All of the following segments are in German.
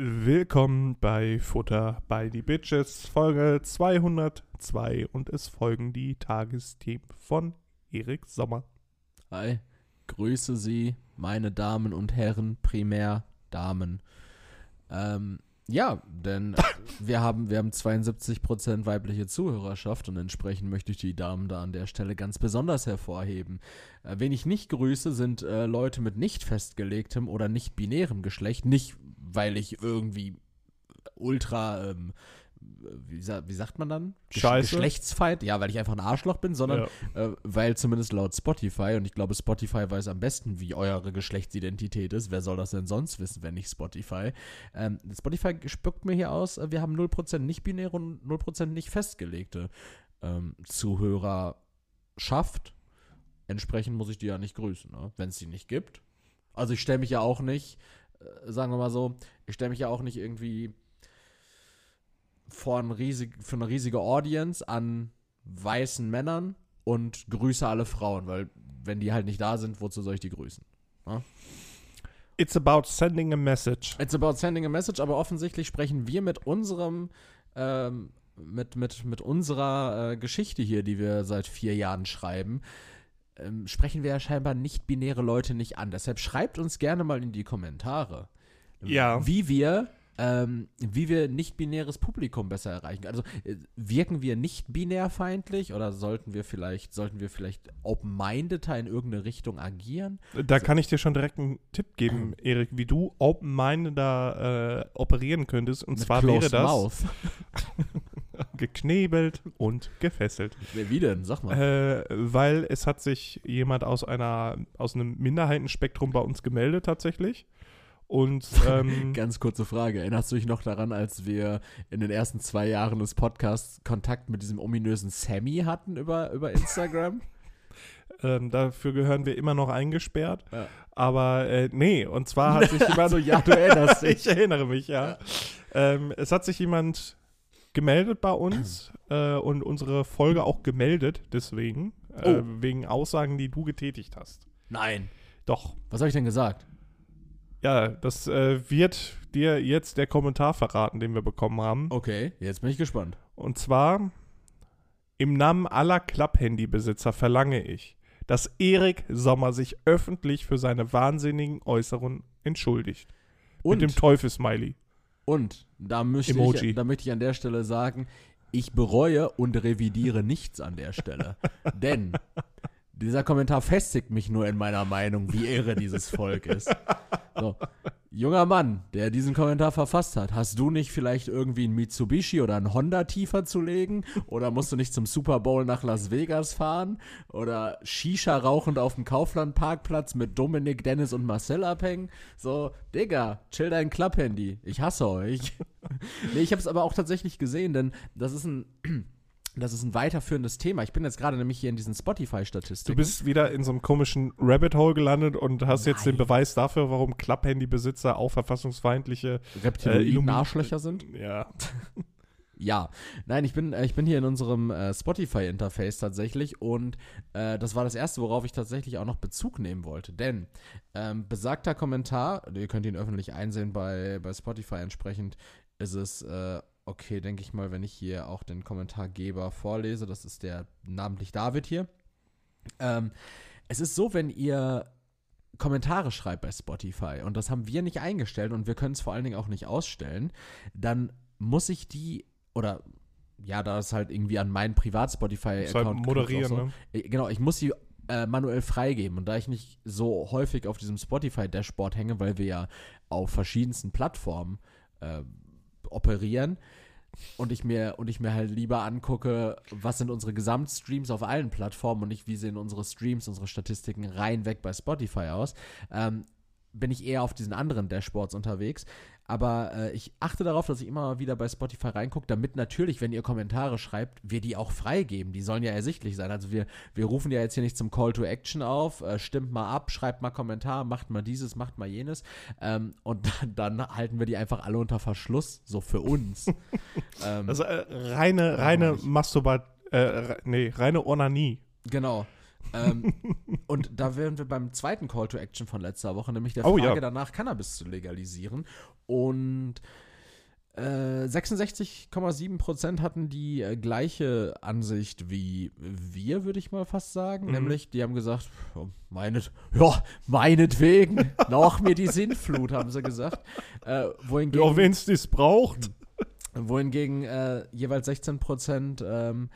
Willkommen bei Futter bei die Bitches, Folge 202 und es folgen die Tagesthemen von Erik Sommer. Hi, grüße Sie, meine Damen und Herren, primär Damen. Ähm, ja, denn wir haben, wir haben 72% weibliche Zuhörerschaft und entsprechend möchte ich die Damen da an der Stelle ganz besonders hervorheben. Äh, wen ich nicht grüße, sind äh, Leute mit nicht festgelegtem oder nicht binärem Geschlecht. Nicht, weil ich irgendwie ultra ähm, wie, wie, sagt man dann? Scheiße. Geschlechtsfeind? Ja, weil ich einfach ein Arschloch bin, sondern ja. äh, weil zumindest laut Spotify, und ich glaube, Spotify weiß am besten, wie eure Geschlechtsidentität ist. Wer soll das denn sonst wissen, wenn nicht Spotify? Ähm, Spotify spuckt mir hier aus, äh, wir haben 0% nicht-binäre und 0% nicht festgelegte ähm, Zuhörerschaft. Entsprechend muss ich die ja nicht grüßen, ne? wenn es die nicht gibt. Also ich stelle mich ja auch nicht, äh, sagen wir mal so, ich stelle mich ja auch nicht irgendwie vor ein riesig, für eine riesige Audience an weißen Männern und grüße alle Frauen, weil wenn die halt nicht da sind, wozu soll ich die grüßen? Ja? It's about sending a message. It's about sending a message, aber offensichtlich sprechen wir mit unserem, ähm, mit, mit, mit unserer äh, Geschichte hier, die wir seit vier Jahren schreiben, ähm, sprechen wir ja scheinbar nicht-binäre Leute nicht an. Deshalb schreibt uns gerne mal in die Kommentare, ja. wie wir ähm, wie wir nicht-binäres Publikum besser erreichen. Also äh, wirken wir nicht binärfeindlich oder sollten wir vielleicht, sollten wir vielleicht open-mindeder in irgendeine Richtung agieren? Da also, kann ich dir schon direkt einen Tipp geben, Erik, wie du open-mindeder äh, operieren könntest. Und zwar wäre das Mouth. geknebelt und gefesselt. Wie denn? Sag mal. Äh, weil es hat sich jemand aus einer aus einem Minderheitenspektrum bei uns gemeldet tatsächlich. Und ähm, ganz kurze Frage: Erinnerst du dich noch daran, als wir in den ersten zwei Jahren des Podcasts Kontakt mit diesem ominösen Sammy hatten über, über Instagram? ähm, dafür gehören wir immer noch eingesperrt. Ja. Aber äh, nee, und zwar hat sich jemand. also, ja, du erinnerst dich. ich erinnere mich, ja. ja. Ähm, es hat sich jemand gemeldet bei uns äh, und unsere Folge auch gemeldet, deswegen. Äh, oh. Wegen Aussagen, die du getätigt hast. Nein. Doch. Was habe ich denn gesagt? Ja, das äh, wird dir jetzt der Kommentar verraten, den wir bekommen haben. Okay, jetzt bin ich gespannt. Und zwar, im Namen aller Klapphandybesitzer verlange ich, dass Erik Sommer sich öffentlich für seine wahnsinnigen Äußerungen entschuldigt. Und, Mit dem Teufelsmiley. Und da möchte, ich, da möchte ich an der Stelle sagen, ich bereue und revidiere nichts an der Stelle. Denn dieser Kommentar festigt mich nur in meiner Meinung, wie irre dieses Volk ist. So. Junger Mann, der diesen Kommentar verfasst hat, hast du nicht vielleicht irgendwie ein Mitsubishi oder ein Honda tiefer zu legen? Oder musst du nicht zum Super Bowl nach Las Vegas fahren? Oder Shisha rauchend auf dem Kaufland-Parkplatz mit Dominik, Dennis und Marcel abhängen? So, Digga, chill dein Klapphandy. Ich hasse euch. nee, ich hab's aber auch tatsächlich gesehen, denn das ist ein das ist ein weiterführendes Thema. Ich bin jetzt gerade nämlich hier in diesen Spotify-Statistiken. Du bist wieder in so einem komischen Rabbit Hole gelandet und hast Nein. jetzt den Beweis dafür, warum Klapphandy-Besitzer auch verfassungsfeindliche Reptiloiden äh, Arschlöcher sind. Ja. ja. Nein, ich bin, äh, ich bin hier in unserem äh, Spotify-Interface tatsächlich und äh, das war das erste, worauf ich tatsächlich auch noch Bezug nehmen wollte. Denn ähm, besagter Kommentar, ihr könnt ihn öffentlich einsehen bei, bei Spotify entsprechend, ist es äh, okay, denke ich mal, wenn ich hier auch den Kommentargeber vorlese, das ist der namentlich David hier. Ähm, es ist so, wenn ihr Kommentare schreibt bei Spotify und das haben wir nicht eingestellt und wir können es vor allen Dingen auch nicht ausstellen, dann muss ich die oder ja, da ist halt irgendwie an meinen Privat-Spotify-Account halt moderieren, so. ne? Äh, genau, ich muss sie äh, manuell freigeben und da ich nicht so häufig auf diesem Spotify-Dashboard hänge, weil wir ja auf verschiedensten Plattformen äh, operieren und ich mir und ich mir halt lieber angucke, was sind unsere Gesamtstreams auf allen Plattformen und nicht wie sehen unsere Streams, unsere Statistiken rein weg bei Spotify aus, ähm, bin ich eher auf diesen anderen Dashboards unterwegs. Aber äh, ich achte darauf, dass ich immer wieder bei Spotify reingucke, damit natürlich, wenn ihr Kommentare schreibt, wir die auch freigeben. Die sollen ja ersichtlich sein. Also wir, wir rufen ja jetzt hier nicht zum Call to Action auf, äh, stimmt mal ab, schreibt mal Kommentar, macht mal dieses, macht mal jenes. Ähm, und dann, dann, halten wir die einfach alle unter Verschluss, so für uns. ähm, also äh, reine, reine Masturbat, äh, nee, reine Onanie. Genau. Ähm, und da wären wir beim zweiten Call to Action von letzter Woche, nämlich der Oh, Frage ja. danach, Cannabis zu legalisieren. Und äh, 66,7% hatten die äh, gleiche Ansicht wie wir, würde ich mal fast sagen. Mhm. Nämlich, die haben gesagt, ja, meinet, ja, meinetwegen, noch mir die Sinnflut, haben sie gesagt. Äh, wohingegen, Ja, wenn es das braucht. wohingegen äh, jeweils 16% ähm,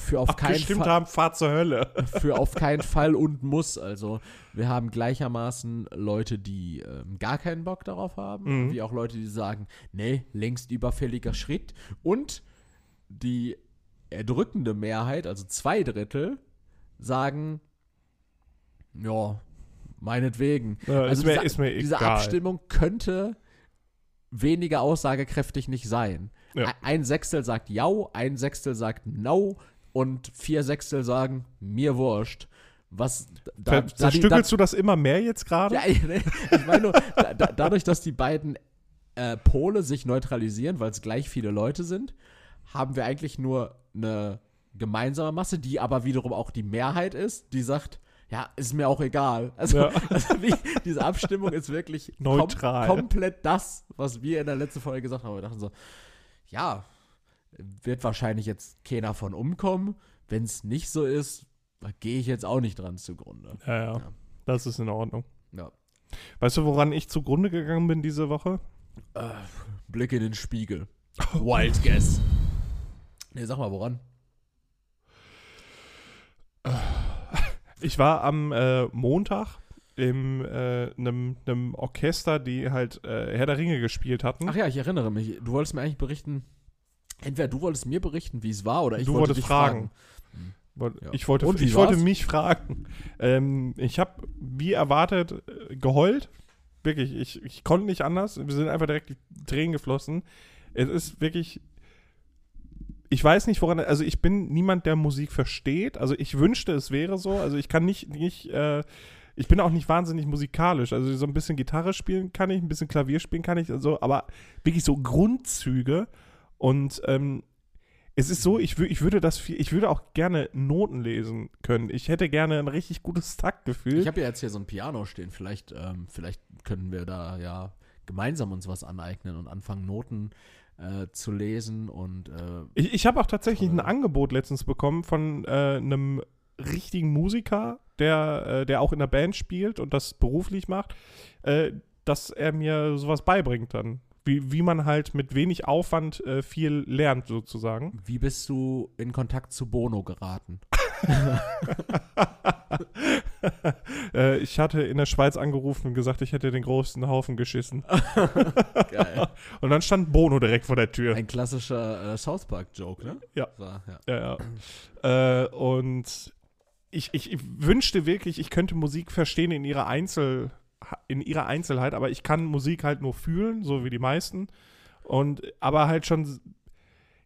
für auf keinen Fall haben, Fahrt zur Hölle. für auf keinen Fall und muss. Also wir haben gleichermaßen Leute, die ähm, gar keinen Bock darauf haben, Mhm. wie auch Leute, die sagen, nee, längst überfälliger Schritt. Und die erdrückende Mehrheit, also zwei Drittel, sagen, ja, meinetwegen. Ja, also mir- diese, diese. Abstimmung könnte weniger aussagekräftig nicht sein. Ja. Ein- Ein Sechstel sagt ja, ein Sechstel sagt no und vier Sechstel sagen mir wurscht. Was da, Ver da zerstückelst du das immer mehr jetzt gerade? ja, ich ich meine nur, da, da, dadurch, dass die beiden äh, Pole sich neutralisieren, weil es gleich viele Leute sind, haben wir eigentlich nur eine gemeinsame Masse, die aber wiederum auch die Mehrheit ist, die sagt, ja, ist mir auch egal. Also, Ja. also wie, diese Abstimmung ist wirklich kom Neutral. komplett das, was wir in der letzten Folge gesagt haben. Wir dachten so, ja, wird wahrscheinlich jetzt keiner von umkommen. Wenn es nicht so ist, gehe ich jetzt auch nicht dran zugrunde. Ja, ja. Ja. Das ist in Ordnung. Ja. Weißt du, woran ich zugrunde gegangen bin diese Woche? Äh, Blick in den Spiegel. Wild Guess. Nee, sag mal, woran? Ich war am äh, Montag in äh, einem, einem Orchester, die halt äh, Herr der Ringe gespielt hatten. Ach ja, ich erinnere mich. Du wolltest mir eigentlich berichten, entweder du wolltest mir berichten, wie es war, oder ich Du wollte dich fragen. fragen. Ja. Ich, wollte, Und ich wollte mich fragen. Ähm, ich habe, wie erwartet, äh, geheult. Wirklich, ich, ich konnte nicht anders. Wir sind einfach direkt die Tränen geflossen. Es ist wirklich. Ich weiß nicht, woran. Also, ich bin niemand, der Musik versteht. Also, ich wünschte, es wäre so. Also, ich kann nicht. nicht äh, ich bin auch nicht wahnsinnig musikalisch. Also, so ein bisschen Gitarre spielen kann ich, ein bisschen Klavier spielen kann ich. Also, aber wirklich so Grundzüge. Und ähm, es ist so, ich, ich würde das viel, ich würde auch gerne Noten lesen können. Ich hätte gerne ein richtig gutes Taktgefühl. Ich habe ja jetzt hier so ein Piano stehen. Vielleicht, ähm, vielleicht können wir da ja gemeinsam uns was aneignen und anfangen, Noten äh, zu lesen und äh, Ich, ich habe auch tatsächlich ein. Angebot letztens bekommen von äh, einem richtigen Musiker, der, äh, der auch in der Band spielt und das beruflich macht, äh, dass er mir sowas beibringt dann. Wie, wie man halt mit wenig Aufwand äh, viel lernt, sozusagen. wie bist du in Kontakt zu Bono geraten? äh, ich hatte in der Schweiz angerufen und gesagt, ich hätte den größten Haufen geschissen. Geil. Und dann stand Bono direkt vor der Tür. Ein klassischer äh, South Park-Joke, ne? Ja. War, ja. Ja, ja. äh, und ich, ich, ich wünschte wirklich, ich könnte Musik verstehen in ihrer Einzel in ihrer Einzelheit, aber ich kann Musik halt nur fühlen, so wie die meisten. Und aber halt schon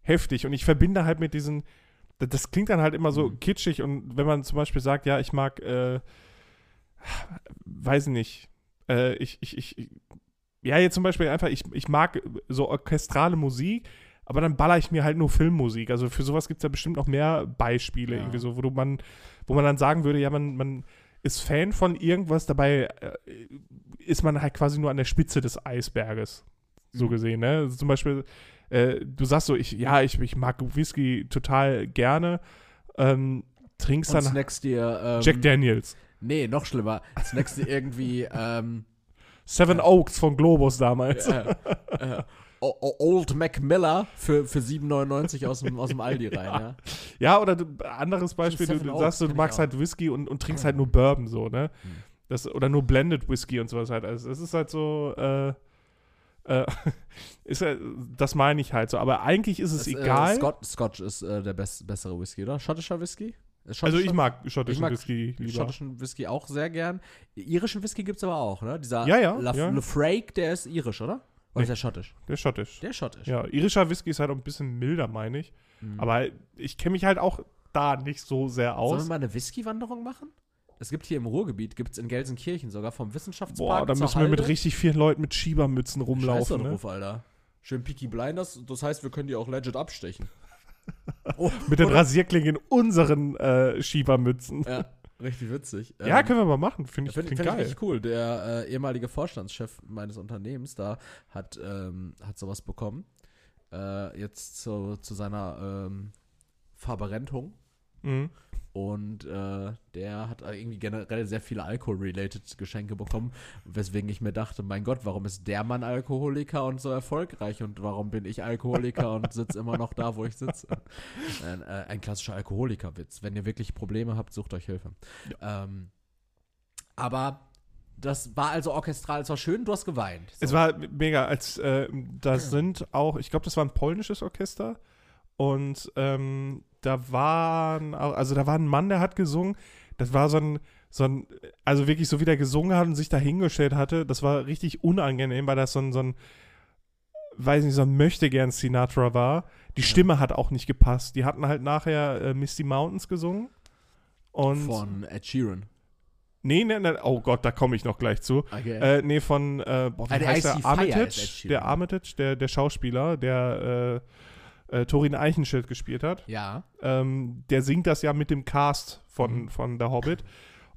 heftig. Und ich verbinde halt mit diesen, das- klingt dann halt immer so Mhm. kitschig. Und wenn man zum Beispiel sagt, ja, ich mag, äh, weiß nicht, äh, ich, ich, ich, ja, jetzt zum Beispiel einfach, ich, ich mag so orchestrale Musik, aber dann baller ich mir halt nur Filmmusik. Also für sowas gibt es ja bestimmt noch mehr Beispiele, Ja. irgendwie so, wo du man, wo man dann sagen würde, ja, man, man ist Fan von irgendwas, dabei äh, ist man halt quasi nur an der Spitze des Eisberges. So Mhm. gesehen, ne? Also zum Beispiel, äh, du sagst so, ich, ja, ich, ich mag Whisky total gerne, ähm, trinkst Und dann snackst dir. Ähm, Jack Daniels. Nee, noch schlimmer. Snackst dir irgendwie. ähm, Seven Oaks von Globus damals. äh, äh, Old Mac Miller für, für 7,99 aus dem, aus dem Aldi rein, ja. Ja, oder du, anderes Beispiel, du, du sagst, du magst halt Whisky und, und trinkst halt nur Bourbon so, ne? Hm. Das, oder nur Blended Whisky und sowas halt. Also es ist halt so, äh, äh, ist halt, das meine ich halt so. Aber eigentlich ist es Das, egal. Äh, Scott, Scotch ist äh, der best, bessere Whisky, oder? Schottischer Whisky? Ist also ich mag schottischen ich mag Whisky lieber. schottischen Whisky auch sehr gern. Irischen Whisky gibt es aber auch, ne? Dieser Ja, ja, ja. Lafrake, der ist irisch, oder? Oder Nee. ist der schottisch? Der ist schottisch. Der ist schottisch. Ja, irischer Whisky ist halt auch ein bisschen milder, meine ich. Mhm. Aber ich kenne mich halt auch da nicht so sehr Sollen wir aus. mal eine Whisky-Wanderung machen? Es gibt hier im Ruhrgebiet, gibt es in Gelsenkirchen sogar vom Wissenschaftspark Boah, da müssen wir mit Halde. richtig vielen Leuten mit Schiebermützen rumlaufen. da Ne? Alter. Schön Peaky Blinders, das heißt, wir können die auch legit abstechen. Oh, Mit den Rasierklingen in unseren äh, Schiebermützen. Ja. Richtig witzig. Ja, Ähm, können wir mal machen. Finde ich, Finde klingt find ich geil. richtig cool. Der äh, ehemalige Vorstandschef meines Unternehmens da hat, ähm, hat sowas bekommen. Äh, jetzt zu, zu seiner ähm, Verberentung. Mhm. Und äh, der hat irgendwie generell sehr viele Alkohol-related Geschenke bekommen, weswegen ich mir dachte, mein Gott, warum ist der Mann Alkoholiker und so erfolgreich und warum bin ich Alkoholiker und sitze immer noch da, wo ich sitze? Ein, äh, ein klassischer Alkoholikerwitz. Wenn ihr wirklich Probleme habt, sucht euch Hilfe. Ähm, aber das war also orchestral, es war schön, du hast geweint. So. Es war mega, als äh, das sind auch, ich glaube, das war ein polnisches Orchester und ähm, da waren, also da war ein Mann, der hat gesungen. Das war so ein, so ein, also wirklich so wie der gesungen hat und sich da hingestellt hatte, das war richtig unangenehm, weil das so ein, so ein, weiß nicht, so ein Möchtegern Sinatra war. Die Stimme hat auch nicht gepasst. Die hatten halt nachher äh, Misty Mountains gesungen. Und von Ed Sheeran. nee, nee, nee, oh Gott, da komme ich noch gleich zu. Okay. Äh, nee, von, äh, boah, wie Ah, der heißt der? Armitage, der Armitage, der, der Schauspieler, der äh, äh, Torin Eichenschild gespielt hat. ja. Ähm, der singt das ja mit dem Cast von, Mhm. von Der Hobbit.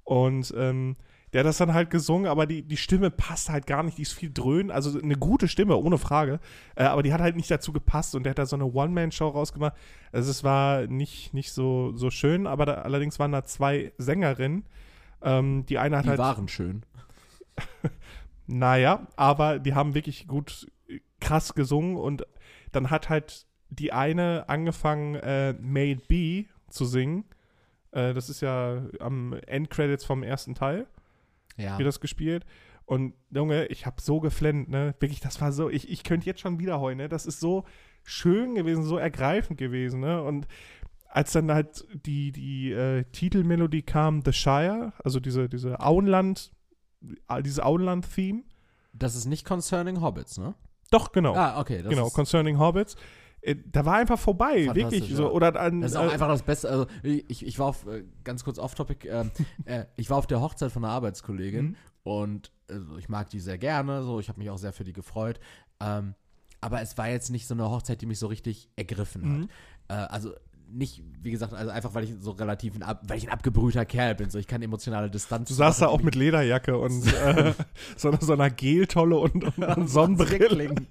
Und ähm, der hat das dann halt gesungen, aber die, die Stimme passt halt gar nicht. Die ist viel dröhn. Also eine gute Stimme, ohne Frage. Äh, aber die hat halt nicht dazu gepasst und der hat da so eine One-Man-Show rausgemacht. Also es war nicht, nicht so, so schön, aber da, allerdings waren da zwei Sängerinnen. Ähm, die eine hat Die halt. waren schön. Naja, aber die haben wirklich gut äh, krass gesungen und dann hat halt die eine angefangen, äh, Made Be zu singen. Äh, das ist ja am Endcredits vom ersten Teil, Ja. wird das gespielt. Und Junge, ich habe so geflennt, ne? Wirklich, das war so, ich, ich könnte jetzt schon wieder heulen, ne? Das ist so schön gewesen, so ergreifend gewesen, ne? Und als dann halt die, die äh, Titelmelodie kam, The Shire, also diese, diese Auenland, äh, dieses Auenland-Theme. Das ist nicht Concerning Hobbits, ne? Doch, genau. Ah, okay. Das genau, Concerning Hobbits. Äh, da war einfach vorbei, wirklich. ja. So, oder dann, Das ist auch äh, einfach das Beste. Also ich, ich war auf, äh, ganz kurz off-topic, ähm, äh, ich war auf der Hochzeit von einer Arbeitskollegin Mhm. und also, ich mag die sehr gerne, so ich habe mich auch sehr für die gefreut. Ähm, aber es war jetzt nicht so eine Hochzeit, die mich so richtig ergriffen hat. Mhm. Äh, also nicht, wie gesagt, also einfach weil ich so relativ ein, ab, weil ich ein abgebrühter Kerl bin, so ich kann emotionale Distanz. Du saßt da auch mit Lederjacke und äh, so, einer- so einer Geltolle und, und, Sonnenbrille. Zwickling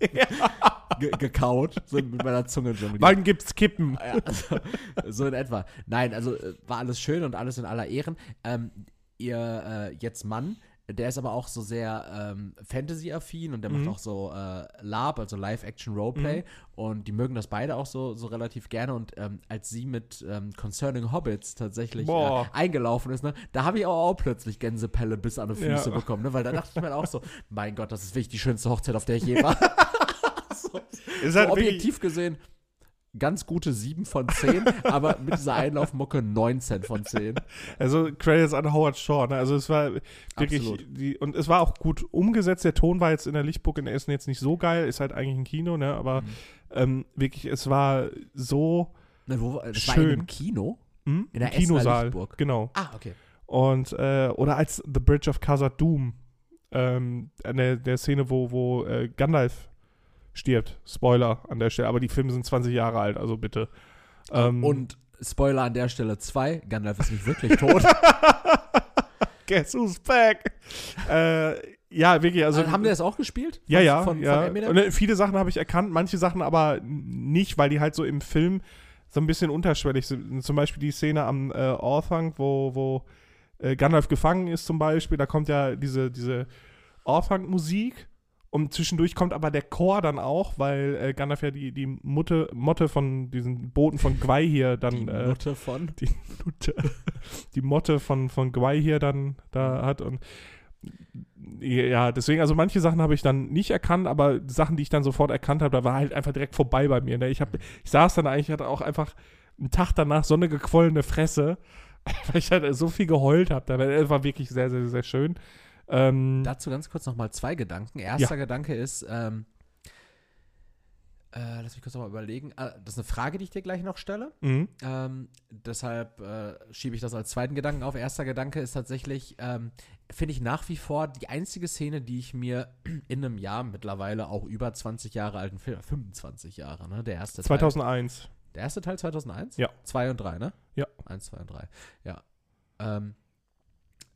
ge gekaut, so mit meiner Zunge jongliert. Wann gibt's Kippen? Ja, also, so in etwa. Nein, also äh, war alles schön und alles in aller Ehren. Ähm, ihr äh, jetzt Mann, der ist aber auch so sehr ähm, Fantasy-affin und der Mhm. macht auch so äh, LARP, also Live-Action-Roleplay. Und die mögen das beide auch so, so relativ gerne. Und ähm, als sie mit ähm, Concerning Hobbits tatsächlich äh, eingelaufen ist, ne, da habe ich auch, auch plötzlich Gänsepelle bis an die Füße Ja. bekommen. Ne, weil da dachte ich mir auch so, mein Gott, das ist wirklich die schönste Hochzeit, auf der ich je war. so, Ist so halt wirklich, objektiv gesehen ganz gute 7 von 10, aber mit dieser Einlaufmucke 19 von 10. also Credits an Howard Shaw. Ne? Also es war wirklich, die, und es war auch gut umgesetzt. Der Ton war jetzt in der Lichtburg in Essen jetzt nicht so geil. Ist halt eigentlich ein Kino, ne? aber Mhm. ähm, wirklich, es war so Ne, wo, Schön. einem Kino? hm? In der Im Kinosaal. Lichtburg. Genau. Ah, okay. Und, äh, oder als The Bridge of Khazad Doom, ähm, an der, der Szene, wo, wo äh, Gandalf stirbt. Spoiler an der Stelle, aber die Filme sind 20 Jahre alt, also bitte. Ähm, Und Spoiler an der Stelle 2, Gandalf ist nicht wirklich tot. Guess who's back? äh, ja, wirklich, also. Also, haben die das auch gespielt? ja, ja, Von, ja. von äh, viele Sachen habe ich erkannt, manche Sachen aber nicht, weil die halt so im Film so ein bisschen unterschwellig sind. Zum Beispiel die Szene am äh, Orthang, wo, wo äh, Gandalf gefangen ist zum Beispiel, da kommt ja diese, diese Orthang-Musik und zwischendurch kommt aber der Chor dann auch, weil äh, Gandalf ja die, die Mutte, Motte von diesen Booten von Gwei hier dann die äh, Mutter von. die Nutte, die Motte von, von Gwei hier dann da hat und ja, deswegen, also manche Sachen habe ich dann nicht erkannt, aber Sachen, die ich dann sofort erkannt habe, da war halt einfach direkt vorbei bei mir. Ne? Ich, hab, ich saß dann eigentlich, hatte auch einfach einen Tag danach so eine gequollene Fresse, weil ich halt so viel geheult habe. Das war wirklich sehr, sehr, sehr schön. Ähm, Dazu ganz kurz nochmal zwei Gedanken. Erster Gedanke ist, ähm, äh, lass mich kurz nochmal überlegen. Ah, das ist eine Frage, die ich dir gleich noch stelle. mhm. Ähm, deshalb äh, schiebe ich das als zweiten Gedanken auf. Erster Gedanke ist tatsächlich, ähm, finde ich nach wie vor die einzige Szene, die ich mir in einem Jahr mittlerweile auch über 20 Jahre alten Film, 25 Jahre, ne? Der erste Teil. 2001. Der erste Teil 2001? Ja. 2 und 3, ne? Ja. 1, 2 und 3. Ja. Ähm,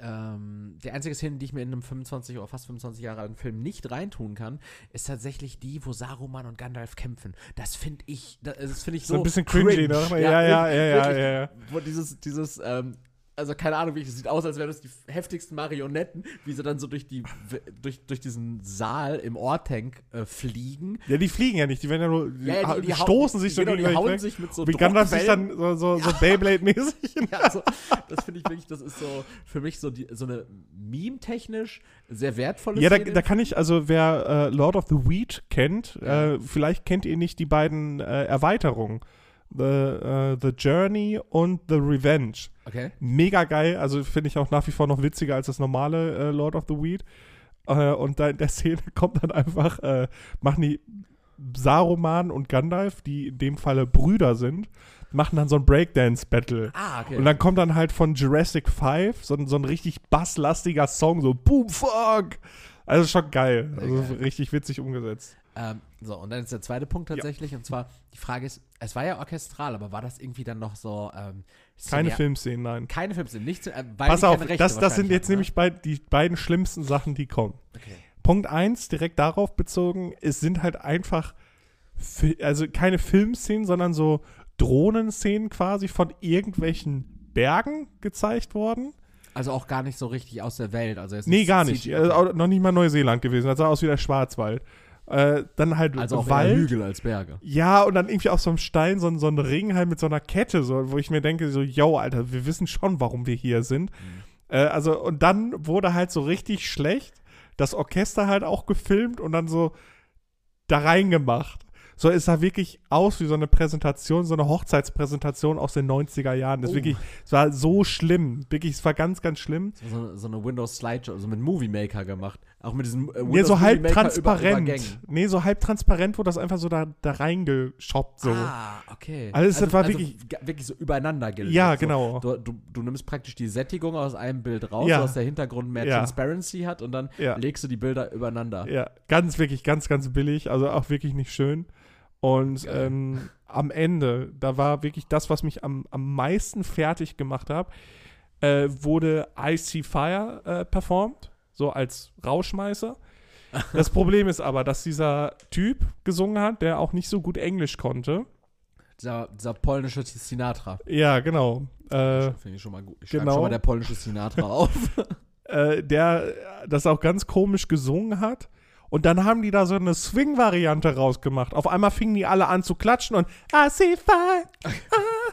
ähm, die einzige Szene, die ich mir in einem 25 oder fast 25 Jahre alten Film nicht reintun kann, ist tatsächlich die, wo Saruman und Gandalf kämpfen. Das finde ich, das finde ich so. So ein bisschen cringy, cringe. ne? Ja, ja, ja, ja, wirklich, ja, ja. Wo dieses, dieses, ähm, also keine Ahnung, wie es sieht aus, als wären das die heftigsten Marionetten, wie sie dann so durch die durch, durch diesen Saal im Ortank äh, fliegen. Ja, die fliegen ja nicht, die werden ja nur, die, Ja, ja, die- die stoßen sich so genau, die hauen weg. sich mit so Wie Gandalf sich dann so, so, so Beyblade-mäßig. Ja, also, das finde ich wirklich, das ist so für mich so, die, so eine meme-technisch sehr wertvolle Ja, da, da kann ich, also wer äh, Lord of the Weed kennt, äh, vielleicht kennt ihr nicht die beiden äh, Erweiterungen. The, äh, the Journey und The Revenge. okay. Mega geil, also finde ich auch nach wie vor noch witziger als das normale äh, Lord of the Weed. Äh, und da in der Szene kommt dann einfach, machen die Saruman und Gandalf, die in dem Falle Brüder sind, machen dann so ein Breakdance-Battle. Ah, okay. Und dann kommt dann halt von Jurassic 5 so, ein- so ein richtig basslastiger Song, so Boom Fuck. Also schon geil. Also geil. richtig witzig umgesetzt. Ähm, so, und dann ist der zweite Punkt tatsächlich, und zwar, die Frage ist, es war ja orchestral, aber war das irgendwie dann noch so, ähm, Keine Filmszenen, nein. Keine Filmszenen, nicht, äh, weil Pass auf, das, das sind jetzt hatten, nämlich bei, die beiden schlimmsten Sachen, die kommen. ne? Okay. Punkt 1, direkt darauf bezogen, es sind halt einfach, also keine Filmszenen, sondern so Drohnenszenen quasi von irgendwelchen Bergen gezeigt worden. Also auch gar nicht so richtig aus der Welt. Also Nee, gar nicht. Also noch nicht mal Neuseeland gewesen. Das sah aus wie der Schwarzwald. Äh, dann halt Also auch Wald. Hügel als Berge. Ja, und dann irgendwie auf so einem Stein so, ein- so ein Ring halt mit so einer Kette, so, wo ich mir denke, so, yo, Alter, wir wissen schon, warum wir hier sind. Äh, also, und dann wurde halt so richtig schlecht das Orchester halt auch gefilmt und dann so da reingemacht. So, es sah wirklich aus wie so eine Präsentation, so eine Hochzeitspräsentation aus den 90er Jahren. Das Oh. wirklich, es war so schlimm. Wirklich, es war ganz, ganz schlimm. So, eine- so eine Windows Slideshow, also mit Movie Maker gemacht. Auch mit diesem äh, Nee, Windows so halb Maker über- transparent. Übergängen. nee, so halb transparent wurde das einfach so da, da reingeschoppt. So. Ah, okay. Also es war wirklich- g- wirklich so übereinander gelegt. Ja, so. genau. Du, du, du nimmst praktisch die Sättigung aus einem Bild raus, Ja. dass der Hintergrund mehr Ja. Transparency hat und dann Ja. legst du die Bilder übereinander. Ja, ganz, wirklich, ganz, ganz billig. Also auch wirklich nicht schön. Und ähm, am Ende, da war wirklich das, was mich am, am meisten fertig gemacht hat, äh, wurde Icy Fire äh, performt, so als Rauschmeißer. Das Problem ist aber, dass dieser Typ gesungen hat, der auch nicht so gut Englisch konnte. Dieser, dieser polnische Sinatra. Ja, genau. Äh, Finde ich schon mal gut. Ich genau. schon mal der polnische Sinatra auf. äh, der das auch ganz komisch gesungen hat. Und dann haben die da so eine Swing-Variante rausgemacht. Auf einmal fingen die alle an zu klatschen und I see fire. ah.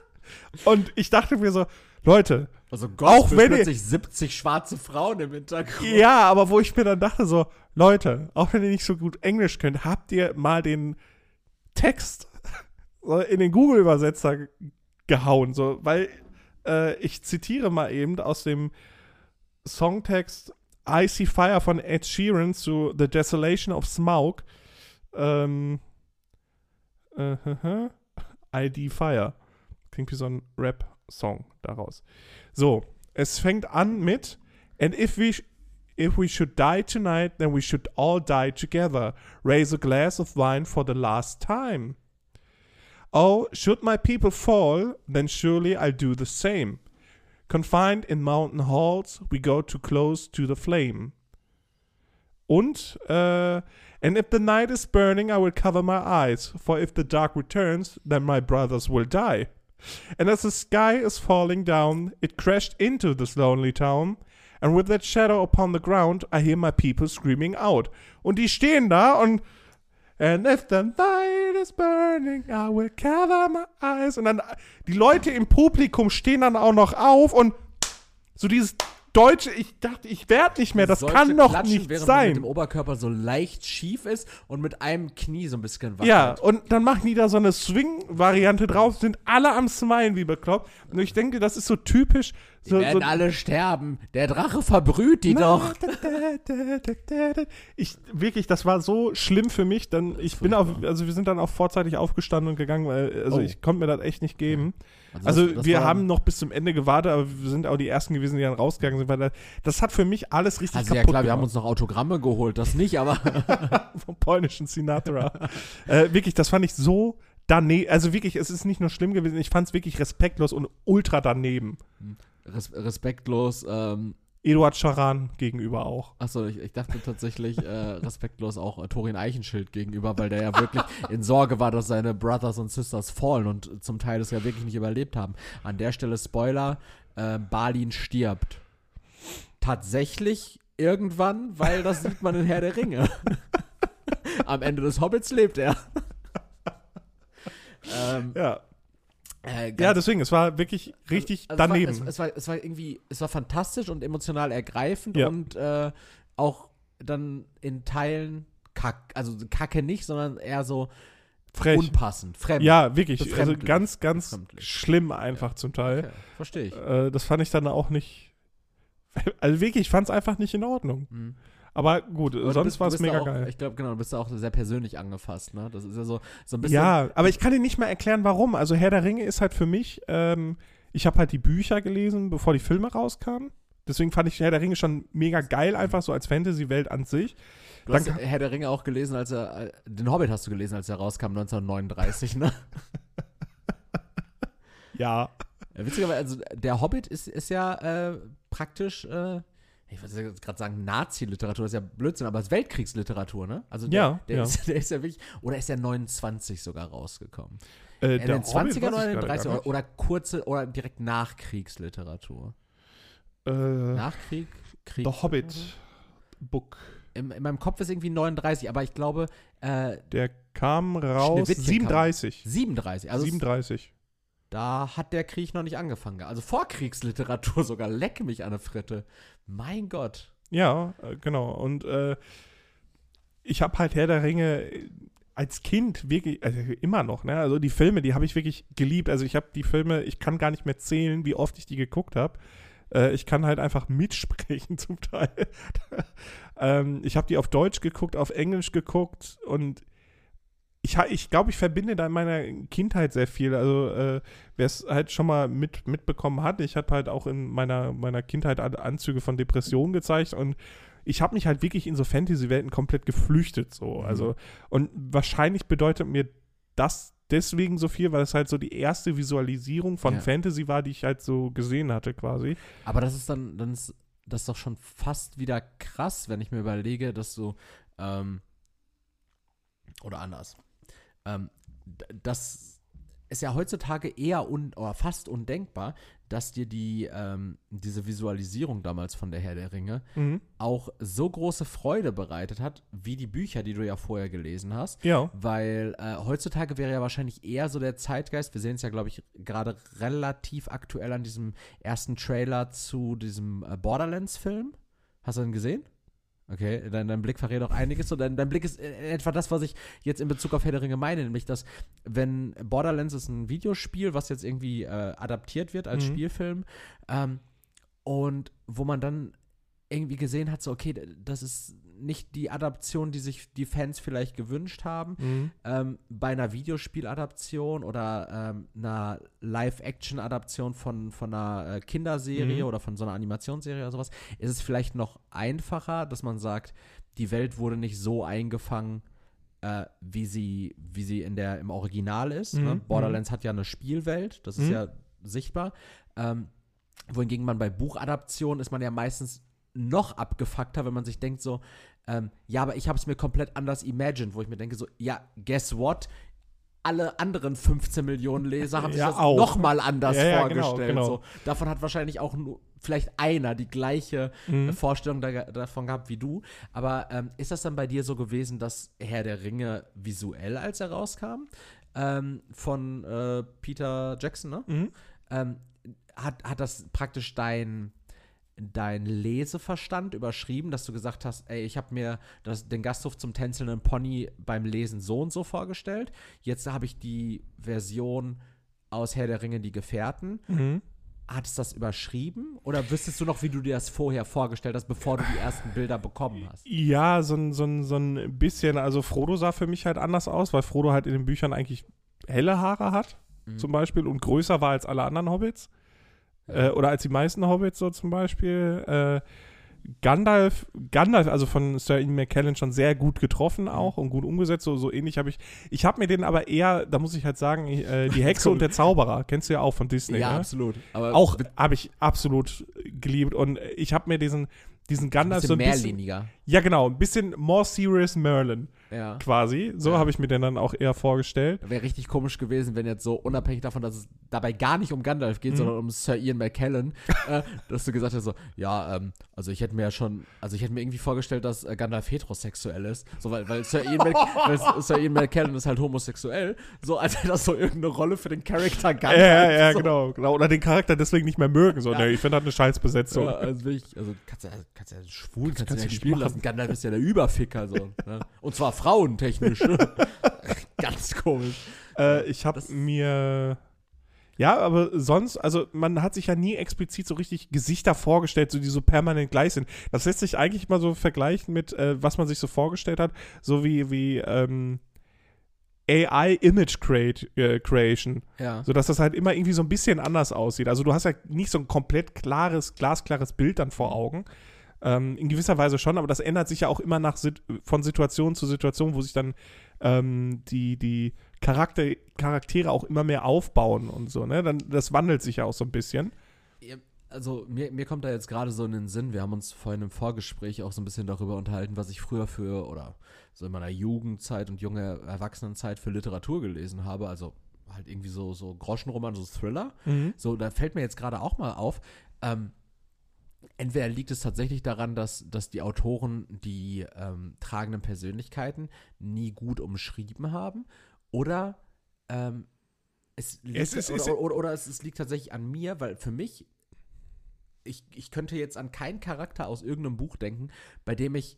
Und ich dachte mir so, Leute, Also Auch Gott, wenn ihr- plötzlich 70 schwarze Frauen im Hintergrund. ja, aber wo ich mir dann dachte so, Leute, auch wenn ihr nicht so gut Englisch könnt, habt ihr mal den Text in den Google-Übersetzer gehauen, so, weil äh, ich zitiere mal eben aus dem Songtext I See Fire von Ed Sheeran zu The Desolation of Smaug. Ähm, äh, äh, ID Fire. Klingt wie so ein Rap-Song daraus. So, es fängt an mit And if we, if we should die tonight, then we should all die together. Raise a glass of wine for the last time. Oh, should my people fall, then surely I'll do the same. Confined in mountain halls, we go too close to the flame. Und, äh, and if the night is burning, I will cover my eyes, for if the dark returns, then my brothers will die. And as the sky is falling down, it crashed into this lonely town, and with that shadow upon the ground, I hear my people screaming out. Und die stehen da und And if the night is burning, I will cover my eyes. Und dann die Leute im Publikum stehen dann auch noch auf und so dieses deutsche, ich dachte, ich werde nicht mehr, das Sollte kann doch klatschen, nicht während man mit dem sein. Oberkörper so leicht schief ist und mit einem Knie so ein bisschen wackelt. Ja, und dann machen die da so eine Swing-Variante drauf, sind alle am Smilen wie bekloppt. Und ich denke, das ist so typisch. Die So, werden so, alle sterben. Der Drache verbrüht die doch. Ich wirklich, das war so schlimm für mich. Dann ich bin auf, also wir sind dann auch vorzeitig aufgestanden und gegangen, weil also Oh. ich konnte mir das echt nicht geben. das- Also das wir war- haben noch bis zum Ende gewartet, aber wir sind auch die ersten gewesen, die dann rausgegangen sind, weil das, das hat für mich alles richtig Also ja kaputt klar, wir haben gemacht uns noch Autogramme geholt, das nicht, aber vom polnischen Sinatra. äh, wirklich, das fand ich so daneben. Also wirklich, es ist nicht nur schlimm gewesen, ich fand es wirklich respektlos und ultra daneben. res respektlos. Ähm, Eduard Charan gegenüber auch. Achso, ich, ich dachte tatsächlich äh, respektlos auch äh, Torin Eichenschild gegenüber, weil der ja wirklich in Sorge war, dass seine Brothers und Sisters fallen und zum Teil das ja wirklich nicht überlebt haben. An der Stelle Spoiler, äh, Balin stirbt. Tatsächlich irgendwann, weil das sieht man in Herr der Ringe. Am Ende des Hobbits lebt er. ähm, ja. Äh, ja, deswegen, es war wirklich richtig also daneben. Es war, es, war, es, war, irgendwie, es war fantastisch und emotional ergreifend ja. und äh, auch dann in Teilen kack, also kacke nicht, sondern eher so Frech. unpassend, fremd. Ja, wirklich. Also ganz, ganz schlimm einfach ja. zum Teil. Okay. Verstehe ich. Äh, das fand ich dann auch nicht. Also wirklich, ich fand es einfach nicht in Ordnung. Mhm. Aber gut, aber sonst war es mega auch, geil. Ich glaube, genau, du bist da auch sehr persönlich angefasst, ne? Das ist ja so, so ein bisschen. Ja, aber ich kann dir nicht mal erklären, warum. Also Herr der Ringe ist halt für mich, ähm, ich habe halt die Bücher gelesen, bevor die Filme rauskamen. Deswegen fand ich Herr der Ringe schon mega geil, einfach so als Fantasy-Welt an sich. Du Dann hast Herr der Ringe auch gelesen, als er, äh, den Hobbit hast du gelesen, als er rauskam, 1939, ne? ja. ja witzigerweise, also der Hobbit ist, ist ja äh, praktisch äh, ich wollte gerade sagen, Nazi-Literatur, das ist ja Blödsinn, aber es ist Weltkriegsliteratur, ne? Also der, ja, der, ja. Ist, der ist ja wirklich, oder ist der 29 sogar rausgekommen? Äh, in den 20er oder in den 30er oder, oder, kurze oder direkt Nachkriegsliteratur? Äh, Nachkrieg? Krieg, The Hobbit Book. In, in, meinem Kopf ist irgendwie 39, aber ich glaube. Äh, der kam raus 37. Kam, 37, also 37. Da hat der Krieg noch nicht angefangen. Also Vorkriegsliteratur sogar. Leck mich an der Fritte. Mein Gott. Ja, äh, genau. Und äh, ich habe halt Herr der Ringe als Kind wirklich, also immer noch, ne? Also die Filme, die habe ich wirklich geliebt. Also ich habe die Filme, ich kann gar nicht mehr zählen, wie oft ich die geguckt habe. Äh, ich kann halt einfach mitsprechen zum Teil. ähm, ich habe die auf Deutsch geguckt, auf Englisch geguckt und ich, ich glaube, ich verbinde da in meiner Kindheit sehr viel. Also, äh, wer es halt schon mal mit, mitbekommen hat, ich habe halt auch in meiner, meiner Kindheit Anzüge von Depressionen gezeigt und ich habe mich halt wirklich in so Fantasy-Welten komplett geflüchtet. So. Mhm. Also, und wahrscheinlich bedeutet mir das deswegen so viel, weil es halt so die erste Visualisierung von ja. Fantasy war, die ich halt so gesehen hatte, quasi. Aber das ist dann, dann ist das ist doch schon fast wieder krass, wenn ich mir überlege, dass du, ähm, oder anders ähm, das ist ja heutzutage eher un oder fast undenkbar, dass dir die ähm, diese Visualisierung damals von der Herr der Ringe mhm. auch so große Freude bereitet hat, wie die Bücher, die du ja vorher gelesen hast. Ja. Weil äh, heutzutage wäre ja wahrscheinlich eher so der Zeitgeist, wir sehen es ja, glaube ich, gerade relativ aktuell an diesem ersten Trailer zu diesem äh, Borderlands-Film. Hast du den gesehen? Okay, dein, dein Blick verrät auch einiges. Und dein, dein Blick ist etwa das, was ich jetzt in Bezug auf Herr der Ringe meine, nämlich, dass wenn Borderlands ist ein Videospiel, was jetzt irgendwie äh, adaptiert wird als mhm. Spielfilm, ähm, und wo man dann irgendwie gesehen hat, so, okay, das ist nicht die Adaption, die sich die Fans vielleicht gewünscht haben. Mhm. Ähm, bei einer Videospieladaption oder ähm, einer Live-Action-Adaption von, von einer äh, Kinderserie mhm. oder von so einer Animationsserie oder sowas, ist es vielleicht noch einfacher, dass man sagt, die Welt wurde nicht so eingefangen, äh, wie sie, wie sie in der, im Original ist. Mhm. Ne? Borderlands hat ja eine Spielwelt, das ist mhm. ja sichtbar. Ähm, wohingegen man bei Buchadaptionen ist man ja meistens noch abgefuckter, wenn man sich denkt so, ähm, ja, aber ich habe es mir komplett anders imagined, wo ich mir denke so, ja, guess what? Alle anderen 15 Millionen Leser haben sich ja, das nochmal anders ja, ja, genau, vorgestellt. Genau, genau. So, davon hat wahrscheinlich auch nur vielleicht einer die gleiche mhm. Vorstellung da, davon gehabt wie du. Aber ähm, ist das dann bei dir so gewesen, dass Herr der Ringe visuell, als er rauskam, ähm, von äh, Peter Jackson, ne? Mhm. Ähm, hat, hat das praktisch dein dein Leseverstand überschrieben, dass du gesagt hast, ey, ich habe mir das, den Gasthof zum tänzelnden Pony beim Lesen so und so vorgestellt. Jetzt habe ich die Version aus Herr der Ringe, die Gefährten. Mhm. Hattest du das überschrieben oder wüsstest du noch, wie du dir das vorher vorgestellt hast, bevor du die ersten Bilder bekommen hast? Ja, so ein, so ein, so ein bisschen. Also Frodo sah für mich halt anders aus, weil Frodo halt in den Büchern eigentlich helle Haare hat, mhm. zum Beispiel, und größer war als alle anderen Hobbits. Äh, oder als die meisten Hobbits so zum Beispiel. Äh, Gandalf, Gandalf, also von Sir Ian McKellen schon sehr gut getroffen auch und gut umgesetzt. So, so ähnlich habe ich. Ich habe mir den aber eher, da muss ich halt sagen, äh, die Hexe und der Zauberer, kennst du ja auch von Disney. Ja, ne? absolut. Aber auch habe ich absolut geliebt und ich habe mir diesen diesen Gandalf ein so ein mehrliniger. bisschen. Ja, genau, ein bisschen more serious Merlin. Ja. Quasi. So Ja. habe ich mir den dann auch eher vorgestellt. Wäre richtig komisch gewesen, wenn jetzt so unabhängig davon, dass es dabei gar nicht um Gandalf geht, Mhm. sondern um Sir Ian McKellen, äh, dass du gesagt hast so, ja, ähm, also ich hätte mir ja schon, also ich hätte mir irgendwie vorgestellt, dass äh, Gandalf heterosexuell ist, so weil, weil, Sir Ian weil Sir Ian McKellen ist halt homosexuell, so als wäre das so irgendeine Rolle für den Charakter Gandalf. Ja, ja, so. genau, genau. Oder den Charakter deswegen nicht mehr mögen. So, Ja. nee, ich finde, das eine Scheißbesetzung. Ja, also, ich, also kannst du kannst ja schwul, kannst, kannst du du ja nicht spielen lassen. Gandalf ist ja der Überficker, so. Ne? Und zwar frauentechnisch. Ganz komisch. Äh, ich habe mir. Ja, aber sonst, also man hat sich ja nie explizit so richtig Gesichter vorgestellt, so die so permanent gleich sind. Das lässt sich eigentlich mal so vergleichen mit, äh, was man sich so vorgestellt hat, so wie, wie ähm, AI Image create, äh, Creation. Ja. So dass das halt immer irgendwie so ein bisschen anders aussieht. Also du hast ja nicht so ein komplett klares, glasklares Bild dann vor Augen. Ähm, in gewisser Weise schon, aber das ändert sich ja auch immer nach von Situation zu Situation, wo sich dann ähm, die, die Charakter Charaktere auch immer mehr aufbauen und so, ne? Dann, das wandelt sich ja auch so ein bisschen. Also mir, mir kommt da jetzt gerade so in den Sinn, wir haben uns vorhin im Vorgespräch auch so ein bisschen darüber unterhalten, was ich früher für, oder so in meiner Jugendzeit und junge Erwachsenenzeit für Literatur gelesen habe, also halt irgendwie so, so Groschenroman, so Thriller. So, da fällt mir jetzt gerade auch mal auf, ähm, entweder liegt es tatsächlich daran, dass, dass die Autoren die ähm, tragenden Persönlichkeiten nie gut umschrieben haben, oder ähm, es liegt, Es ist- es- oder, oder, oder es, es liegt tatsächlich an mir, weil für mich, ich, ich könnte jetzt an keinen Charakter aus irgendeinem Buch denken, bei dem ich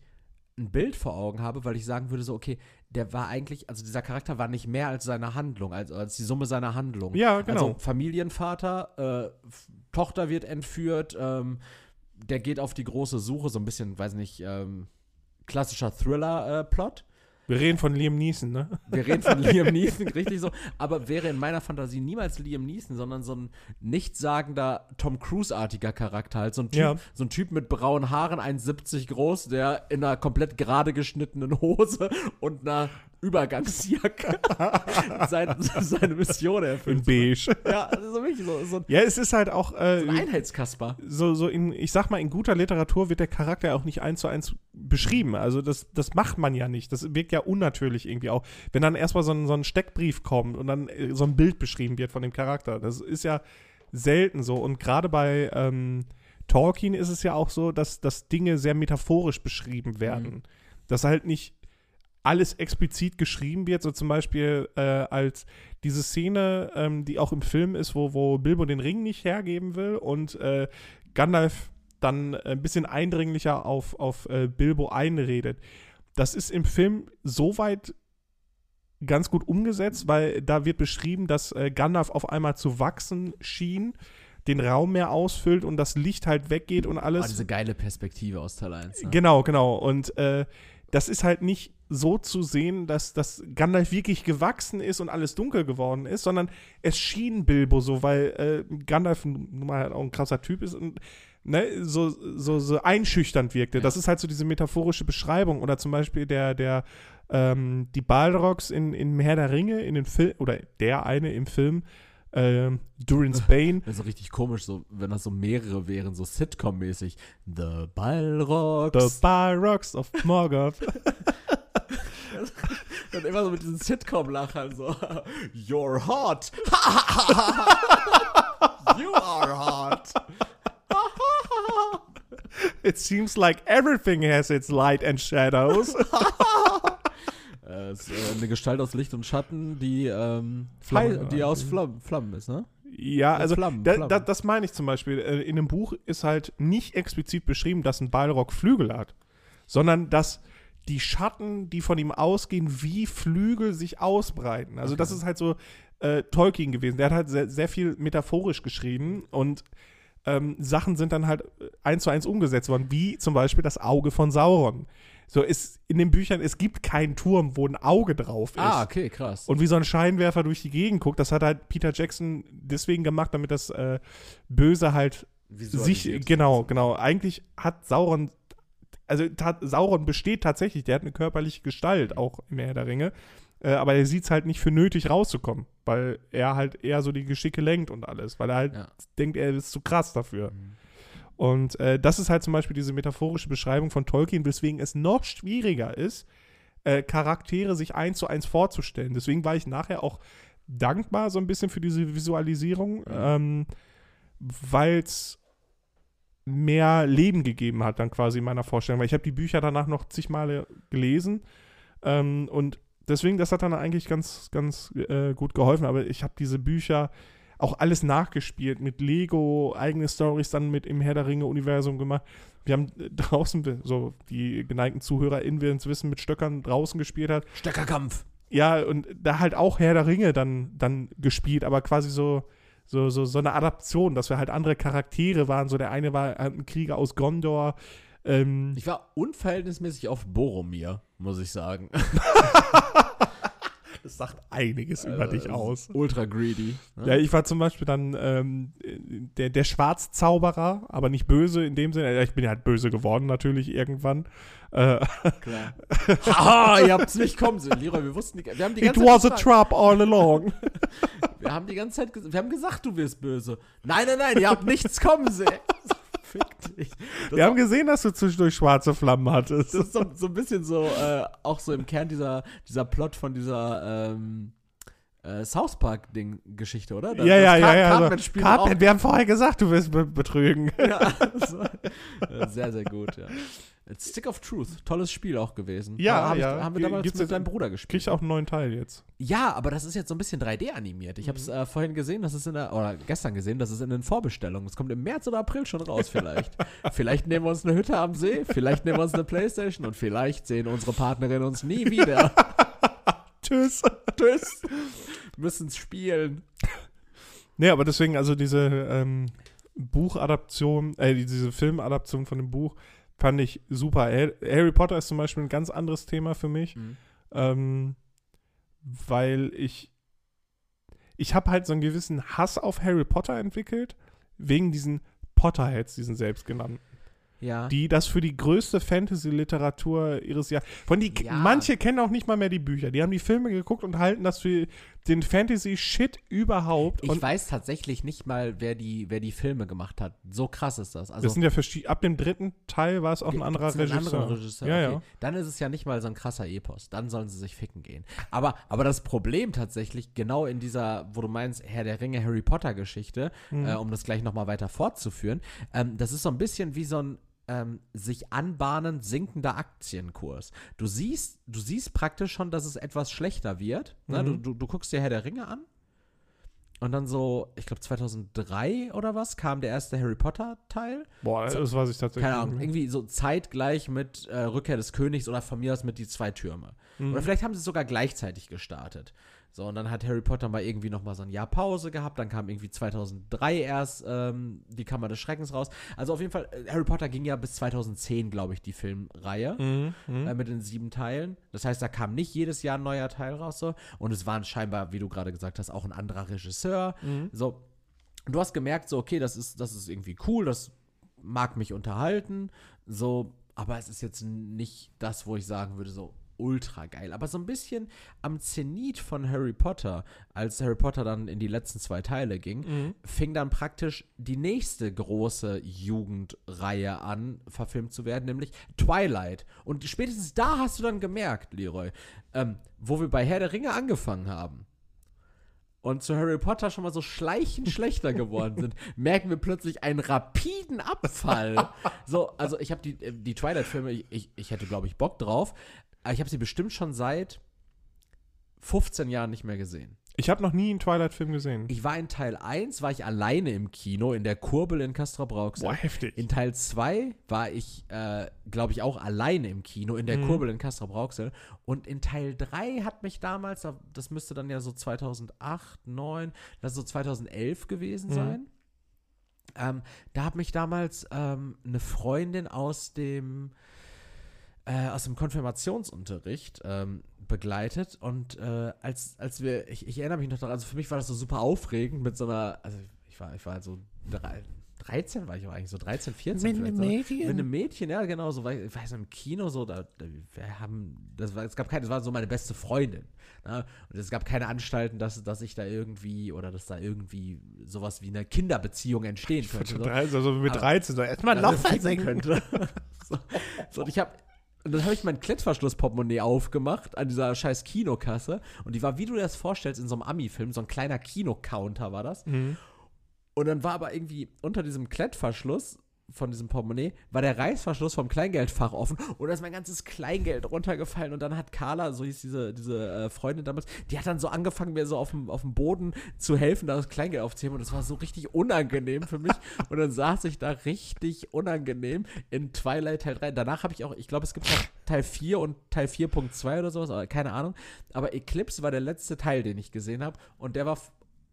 ein Bild vor Augen habe, weil ich sagen würde, so, okay, der war eigentlich, also dieser Charakter war nicht mehr als seine Handlung, als, als die Summe seiner Handlung. Ja, genau. Also Familienvater, äh, Tochter wird entführt, ähm, der geht auf die große Suche, so ein bisschen, weiß nicht, ähm, klassischer Thriller-Plot. Wir reden von Liam Neeson, ne? Wir reden von Liam Neeson, richtig so. Aber wäre in meiner Fantasie niemals Liam Neeson, sondern so ein nichtssagender Tom Cruise-artiger Charakter. Halt so ein, typ, Ja. so ein Typ mit braunen Haaren, 1,70 groß, der in einer komplett gerade geschnittenen Hose und einer Übergangsjacke seine, seine Mission In erfüllt. beige. Ja, also wirklich so, so ein Ja, es ist halt auch äh, ein Einheitskasper. so, so in, ich sag mal, in guter Literatur wird der Charakter auch nicht eins zu eins beschrieben. Also das, das macht man ja nicht. Das wirkt ja unnatürlich irgendwie auch. Wenn dann erstmal so ein, so ein Steckbrief kommt und dann äh, so ein Bild beschrieben wird von dem Charakter. Das ist ja selten so. Und gerade bei ähm, Tolkien ist es ja auch so, dass, dass Dinge sehr metaphorisch beschrieben werden. Mhm. Dass halt nicht alles explizit geschrieben wird, so zum Beispiel äh, als diese Szene, ähm, die auch im Film ist, wo, wo Bilbo den Ring nicht hergeben will und äh, Gandalf dann ein bisschen eindringlicher auf, auf äh, Bilbo einredet. Das ist im Film soweit ganz gut umgesetzt, weil da wird beschrieben, dass äh, Gandalf auf einmal zu wachsen schien, den Raum mehr ausfüllt und das Licht halt weggeht und alles. Oh, diese geile Perspektive aus Teil 1. Ne? Genau, genau. Und äh, das ist halt nicht so zu sehen, dass, dass Gandalf wirklich gewachsen ist und alles dunkel geworden ist, sondern es schien Bilbo so, weil äh, Gandalf nun mal halt auch ein krasser Typ ist und ne, so, so, so einschüchternd wirkte. Ja. Das ist halt so diese metaphorische Beschreibung. Oder zum Beispiel der, der, ähm, die Balrogs in, in Herr der Ringe, in den Film, oder der eine im Film, ähm, Durin's Bane. Das ist richtig komisch, so, wenn das so mehrere wären, so Sitcom-mäßig. The Balrogs. The Balrogs of Morgoth. Und immer so mit diesen Sitcom-Lachern so. You're hot. you are hot. It seems like everything has its light and shadows. Äh, es ist äh, eine Gestalt aus Licht und Schatten, die, ähm, Flammen, die aus Flammen, Flammen ist, ne? Ja, also Flammen, da, Flammen. Da, das meine ich zum Beispiel. Äh, In dem Buch ist halt nicht explizit beschrieben, dass ein Balrog Flügel hat, sondern dass die Schatten, die von ihm ausgehen, wie Flügel sich ausbreiten. Also das Okay. ist halt so äh, Tolkien gewesen. Der hat halt sehr, sehr viel metaphorisch geschrieben und ähm, Sachen sind dann halt äh, eins zu eins umgesetzt worden, wie zum Beispiel das Auge von Sauron. So ist in den Büchern, es gibt keinen Turm, wo ein Auge drauf ist. Ah, okay, krass. Und wie so ein Scheinwerfer durch die Gegend guckt, das hat halt Peter Jackson deswegen gemacht, damit das äh, Böse halt sich, genau, genau. Eigentlich hat Sauron also Sauron besteht tatsächlich, der hat eine körperliche Gestalt, auch im Herr der Ringe. Äh, aber er sieht es halt nicht für nötig rauszukommen, weil er halt eher so die Geschicke lenkt und alles, weil er halt ja. denkt, er ist zu krass dafür. Mhm. Und äh, das ist halt zum Beispiel diese metaphorische Beschreibung von Tolkien, weswegen es noch schwieriger ist, äh, Charaktere sich eins zu eins vorzustellen. Deswegen war ich nachher auch dankbar so ein bisschen für diese Visualisierung, mhm. ähm, weil es mehr Leben gegeben hat dann quasi in meiner Vorstellung. Weil ich habe die Bücher danach noch zig Male gelesen ähm, und deswegen, das hat dann eigentlich ganz, ganz äh, gut geholfen. Aber ich habe diese Bücher auch alles nachgespielt mit Lego, eigene Stories dann mit im Herr der Ringe-Universum gemacht. Wir haben draußen, so die geneigten ZuhörerInnen werden es wissen, mit Stöckern draußen gespielt hat. Stöckerkampf. Ja, und da halt auch Herr der Ringe dann, dann gespielt, aber quasi so, so, so, so eine Adaption, dass wir halt andere Charaktere waren. So der eine war ein Krieger aus Gondor. Ähm, ich war unverhältnismäßig auf Boromir, muss ich sagen. Das sagt einiges äh, über dich aus. Ultra greedy. Ne? Ja, ich war zum Beispiel dann ähm, der, der Schwarzzauberer, aber nicht böse in dem Sinne. Ich bin ja halt böse geworden natürlich irgendwann. Äh, Klar. Haha, ihr habt es nicht kommen sehen, Leroy. Wir wussten nicht. Wir haben die ganze It Zeit was gesagt, a trap all along. wir haben die ganze Zeit wir haben gesagt, du wirst böse. Nein, nein, nein, ihr habt nichts kommen sehen. Fick dich. Das Wir haben gesehen, dass du zwischendurch schwarze Flammen hattest. Das ist so, so ein bisschen so, äh, auch so im Kern dieser, dieser Plot von dieser ähm, äh, South Park-Ding-Geschichte, oder? Das, ja, ja, ja, ja. Also, Cartman, wir haben vorher gesagt, du wirst be betrügen. Ja, so, sehr, sehr gut, ja. Stick of Truth, tolles Spiel auch gewesen. Ja, haben, ja. haben wir damals Gibt's mit deinem Bruder gespielt. Krieg ich auch einen neuen Teil jetzt. Ja, aber das ist jetzt so ein bisschen 3D animiert. Ich mhm. habe es äh, vorhin gesehen, das ist in der, oder gestern gesehen, das ist in den Vorbestellungen. Es kommt im März oder April schon raus vielleicht. vielleicht nehmen wir uns eine Hütte am See, vielleicht nehmen wir uns eine Playstation und vielleicht sehen unsere Partnerinnen uns nie wieder. Tschüss. Tschüss. Müssen spielen. Nee, aber deswegen, also diese ähm, Buchadaption, äh, diese Filmadaption von dem Buch, fand ich super. Harry Potter ist zum Beispiel ein ganz anderes Thema für mich, mhm. ähm, weil ich ich habe halt so einen gewissen Hass auf Harry Potter entwickelt, wegen diesen Potterheads, diesen selbstgenannten ja. die das für die größte Fantasy-Literatur ihres Jahres. Von die ja. manche kennen auch nicht mal mehr die Bücher. Die haben die Filme geguckt und halten das für den Fantasy-Shit überhaupt. Ich weiß tatsächlich nicht mal, wer die, wer die Filme gemacht hat. So krass ist das. Also, das sind ja ab dem dritten Teil war es auch ein anderer Regisseur. Ein anderer Regisseur. Ja, okay. ja. Dann ist es ja nicht mal so ein krasser Epos. Dann sollen sie sich ficken gehen. Aber, aber das Problem tatsächlich, genau in dieser, wo du meinst, Herr der Ringe, Harry Potter-Geschichte, mhm. äh, um das gleich nochmal weiter fortzuführen, ähm, das ist so ein bisschen wie so ein ähm, sich anbahnend sinkender Aktienkurs. Du siehst, du siehst praktisch schon, dass es etwas schlechter wird. Ne? Mhm. Du, du, du guckst dir Herr der Ringe an und dann so, ich glaube 2003 oder was, kam der erste Harry Potter Teil. Boah, das weiß ich tatsächlich. Keine Ahnung, irgendwie so zeitgleich mit äh, Rückkehr des Königs oder von mir aus mit die zwei Türme. Mhm. Oder vielleicht haben sie es sogar gleichzeitig gestartet. So, und dann hat Harry Potter mal irgendwie noch mal so ein Jahr Pause gehabt. Dann kam irgendwie 2003 erst ähm, die Kammer des Schreckens raus. Also auf jeden Fall, äh, Harry Potter ging ja bis 2010, glaube ich, die Filmreihe mhm, mhm, äh, mit den sieben Teilen. Das heißt, da kam nicht jedes Jahr ein neuer Teil raus. So. Und es waren scheinbar, wie du gerade gesagt hast, auch ein anderer Regisseur. Mhm. So. Und du hast gemerkt, so, okay, das ist, das ist irgendwie cool, das mag mich unterhalten. So, aber es ist jetzt nicht das, wo ich sagen würde, so, ultra geil. Aber so ein bisschen am Zenit von Harry Potter, als Harry Potter dann in die letzten zwei Teile ging, mhm. fing dann praktisch die nächste große Jugendreihe an, verfilmt zu werden, nämlich Twilight. Und spätestens da hast du dann gemerkt, Leroy, ähm, wo wir bei Herr der Ringe angefangen haben und zu Harry Potter schon mal so schleichend schlechter geworden sind, merken wir plötzlich einen rapiden Abfall. so, also ich habe die, äh, die Twilight-Filme, ich, ich, ich hätte, glaube ich, Bock drauf, aber ich habe sie bestimmt schon seit 15 Jahren nicht mehr gesehen. Ich habe noch nie einen Twilight-Film gesehen. Ich war in Teil 1, war ich alleine im Kino, in der Kurbel in Castro Brauxel. Boah, heftig. In Teil 2 war ich, äh, glaube ich, auch alleine im Kino, in der mhm. Kurbel in Castro Brauxel. Und in Teil 3 hat mich damals, das müsste dann ja so 2008, 2009, das ist so 2011 gewesen mhm. sein. Ähm, da hat mich damals ähm, eine Freundin aus dem äh, aus dem Konfirmationsunterricht ähm, begleitet und äh, als, als wir, ich, ich, erinnere mich noch daran, also für mich war das so super aufregend mit so einer, also ich war, ich war halt so drei, 13 war ich auch eigentlich so, 13, 14 Mit einem Mädchen? Mit einem Mädchen, ja, genau, so, ich weiß im Kino so, da, da, wir haben, das war, es gab keine, das war so meine beste Freundin. Ne? Und es gab keine Anstalten, dass, dass ich da irgendwie, oder dass da irgendwie sowas wie eine Kinderbeziehung entstehen könnte. So. Also mit 13, so erstmal ein Loch versenken könnte. so. so, und ich habe und dann habe ich mein Klettverschluss-Portemonnaie aufgemacht an dieser scheiß Kinokasse. Und die war, wie du dir das vorstellst, in so einem Ami-Film, so ein kleiner Kinocounter war das. Mhm. Und dann war aber irgendwie unter diesem Klettverschluss von diesem Portemonnaie war der Reißverschluss vom Kleingeldfach offen und da ist mein ganzes Kleingeld runtergefallen und dann hat Carla, so hieß diese, diese äh, Freundin damals, die hat dann so angefangen, mir so auf dem, auf dem Boden zu helfen, da das Kleingeld aufzuheben und das war so richtig unangenehm für mich und dann saß ich da richtig unangenehm in Twilight Teil 3. Danach habe ich auch, ich glaube, es gibt noch Teil 4 und Teil 4.2 oder sowas, keine Ahnung, aber Eclipse war der letzte Teil, den ich gesehen habe und der war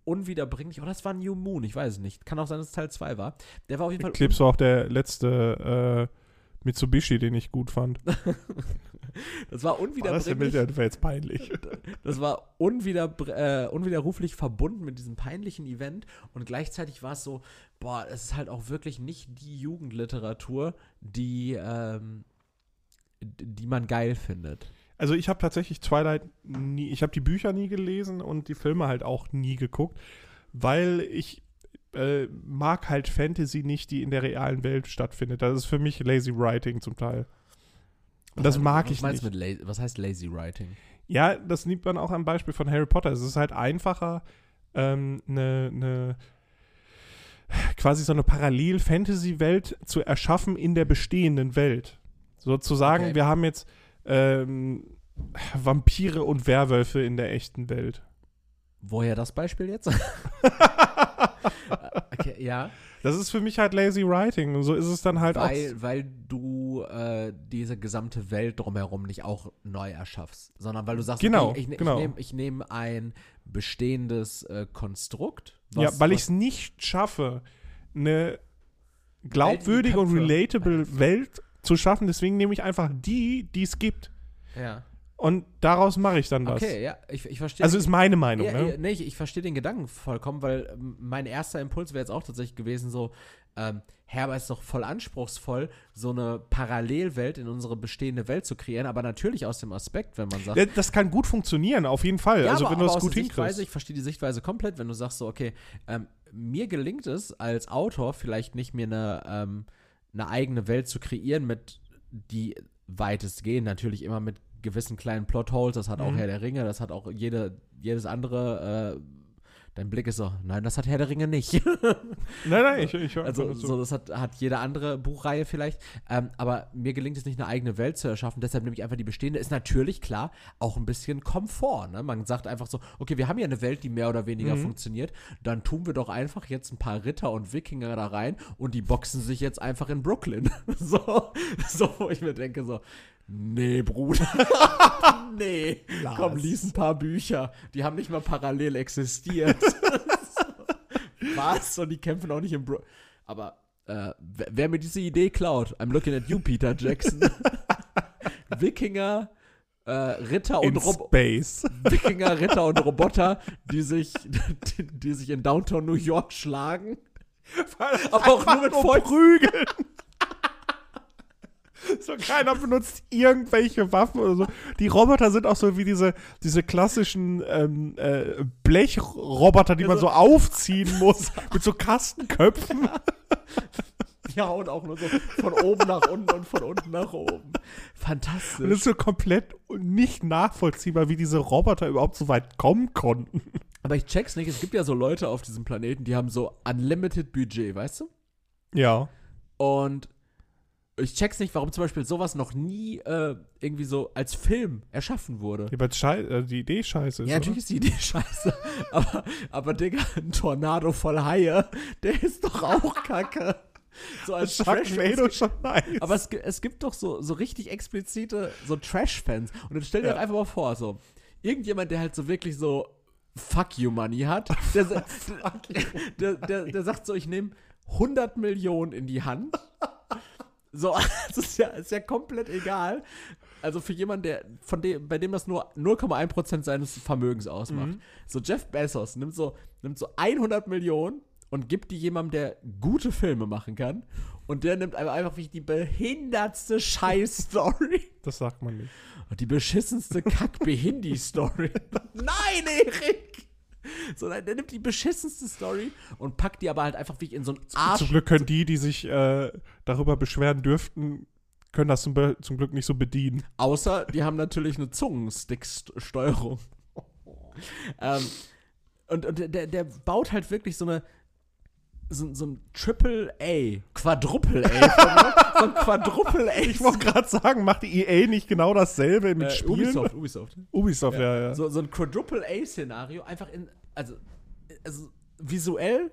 unwiederbringlich. Oder oh, das war New Moon, ich weiß es nicht. Kann auch sein, dass es Teil 2 war. Der war auf jeden Fall. Eclipse war auch der letzte äh, Mitsubishi, den ich gut fand. das war unwiederbringlich. Oh, das war jetzt peinlich. das war unwieder, äh, unwiderruflich verbunden mit diesem peinlichen Event und gleichzeitig war es so, boah, es ist halt auch wirklich nicht die Jugendliteratur, die, ähm, die man geil findet. Also ich habe tatsächlich Twilight nie, ich habe die Bücher nie gelesen und die Filme halt auch nie geguckt, weil ich äh, mag halt Fantasy nicht, die in der realen Welt stattfindet. Das ist für mich lazy writing zum Teil. Und das mag ich nicht. Mit was heißt lazy writing? Ja, das nimmt man auch am Beispiel von Harry Potter. Es ist halt einfacher, eine ähm, ne, ne, quasi so eine Parallel-Fantasy-Welt zu erschaffen in der bestehenden Welt. Sozusagen, okay. wir haben jetzt ähm, Vampire und Werwölfe in der echten Welt. Woher das Beispiel jetzt? okay, ja. Das ist für mich halt lazy writing. Und so ist es dann halt weil, auch. Weil du äh, diese gesamte Welt drumherum nicht auch neu erschaffst, sondern weil du sagst, genau, okay, ich, ich, genau. ich nehme nehm ein bestehendes äh, Konstrukt. Was, ja, weil ich es nicht schaffe, eine glaubwürdige und relatable Welt zu schaffen. Deswegen nehme ich einfach die, die es gibt. Ja. Und daraus mache ich dann was. Okay, ja, ich, ich verstehe. Also ist meine Meinung, ja, ne? Nee, ich, ich verstehe den Gedanken vollkommen, weil ähm, mein erster Impuls wäre jetzt auch tatsächlich gewesen, so, ähm, Herber ist doch voll anspruchsvoll, so eine Parallelwelt in unsere bestehende Welt zu kreieren, aber natürlich aus dem Aspekt, wenn man sagt. Das kann gut funktionieren, auf jeden Fall. Ja, also aber, wenn du das gut hinkriegst. Ich verstehe die Sichtweise komplett, wenn du sagst so, okay, ähm, mir gelingt es als Autor vielleicht nicht mir eine, ähm, eine eigene Welt zu kreieren mit die weitestgehend natürlich immer mit gewissen kleinen Plotholes. Das hat auch mhm. Herr der Ringe, das hat auch jede, jedes andere. Äh, dein Blick ist so, nein, das hat Herr der Ringe nicht. nein, nein, ich, ich höre Also, so, das hat, hat jede andere Buchreihe vielleicht. Ähm, aber mir gelingt es nicht, eine eigene Welt zu erschaffen. Deshalb nehme ich einfach die bestehende. Ist natürlich klar auch ein bisschen Komfort. Ne? Man sagt einfach so, okay, wir haben ja eine Welt, die mehr oder weniger mhm. funktioniert. Dann tun wir doch einfach jetzt ein paar Ritter und Wikinger da rein und die boxen sich jetzt einfach in Brooklyn. so, so, wo ich mir denke, so, Nee, Bruder. nee. Lars. Komm, lies ein paar Bücher. Die haben nicht mal parallel existiert. Was? Und die kämpfen auch nicht im Bro. Aber äh, wer mir diese Idee klaut, I'm looking at you, Peter Jackson. Wikinger, äh, Ritter und Roboter. Wikinger, Ritter und Roboter, die sich, die, die sich in Downtown New York schlagen. Aber auch nur mit Prügeln. So, keiner benutzt irgendwelche Waffen oder so. Die Roboter sind auch so wie diese, diese klassischen ähm, äh, Blechroboter, die man so aufziehen muss, mit so Kastenköpfen. Ja, und auch nur so von oben nach unten und von unten nach oben. Fantastisch. Und das ist so komplett nicht nachvollziehbar, wie diese Roboter überhaupt so weit kommen konnten. Aber ich check's nicht. Es gibt ja so Leute auf diesem Planeten, die haben so unlimited Budget, weißt du? Ja. Und ich check's nicht, warum zum Beispiel sowas noch nie äh, irgendwie so als Film erschaffen wurde. Ja, weil äh, die Idee scheiße ist. Ja, natürlich oder? ist die Idee scheiße. aber, aber, Digga, ein Tornado voll Haie, der ist doch auch kacke. So als Trash schon nice. Aber es, es gibt doch so, so richtig explizite so Trash-Fans. Und dann stell dir ja. einfach mal vor, so, irgendjemand, der halt so wirklich so Fuck you Money hat, der, der, der, der sagt so, ich nehme 100 Millionen in die Hand so, das ist ja, ist ja komplett egal. Also für jemanden, der, von dem, bei dem das nur 0,1% seines Vermögens ausmacht. Mhm. So Jeff Bezos nimmt so, nimmt so 100 Millionen und gibt die jemandem, der gute Filme machen kann. Und der nimmt einfach wie die behindertste Scheiß-Story. Das sagt man nicht. Und die beschissenste Kack-Behindi-Story. Nein, Erik! So, der nimmt die beschissenste Story und packt die aber halt einfach wie in so ein Arsch. Zum Glück können die, die sich äh, darüber beschweren dürften, können das zum, zum, Glück nicht so bedienen. Außer, die haben natürlich eine Zungenstick-Steuerung. ähm, und, und der, der baut halt wirklich so eine so, so ein Triple A, Quadruple A, so ein Quadruple A. Ich wollte gerade sagen, macht die EA nicht genau dasselbe mit äh, Spielen? Ubisoft, Ubisoft. Ubisoft, ja, ja. ja. So, so ein Quadruple A-Szenario, einfach in, also, also visuell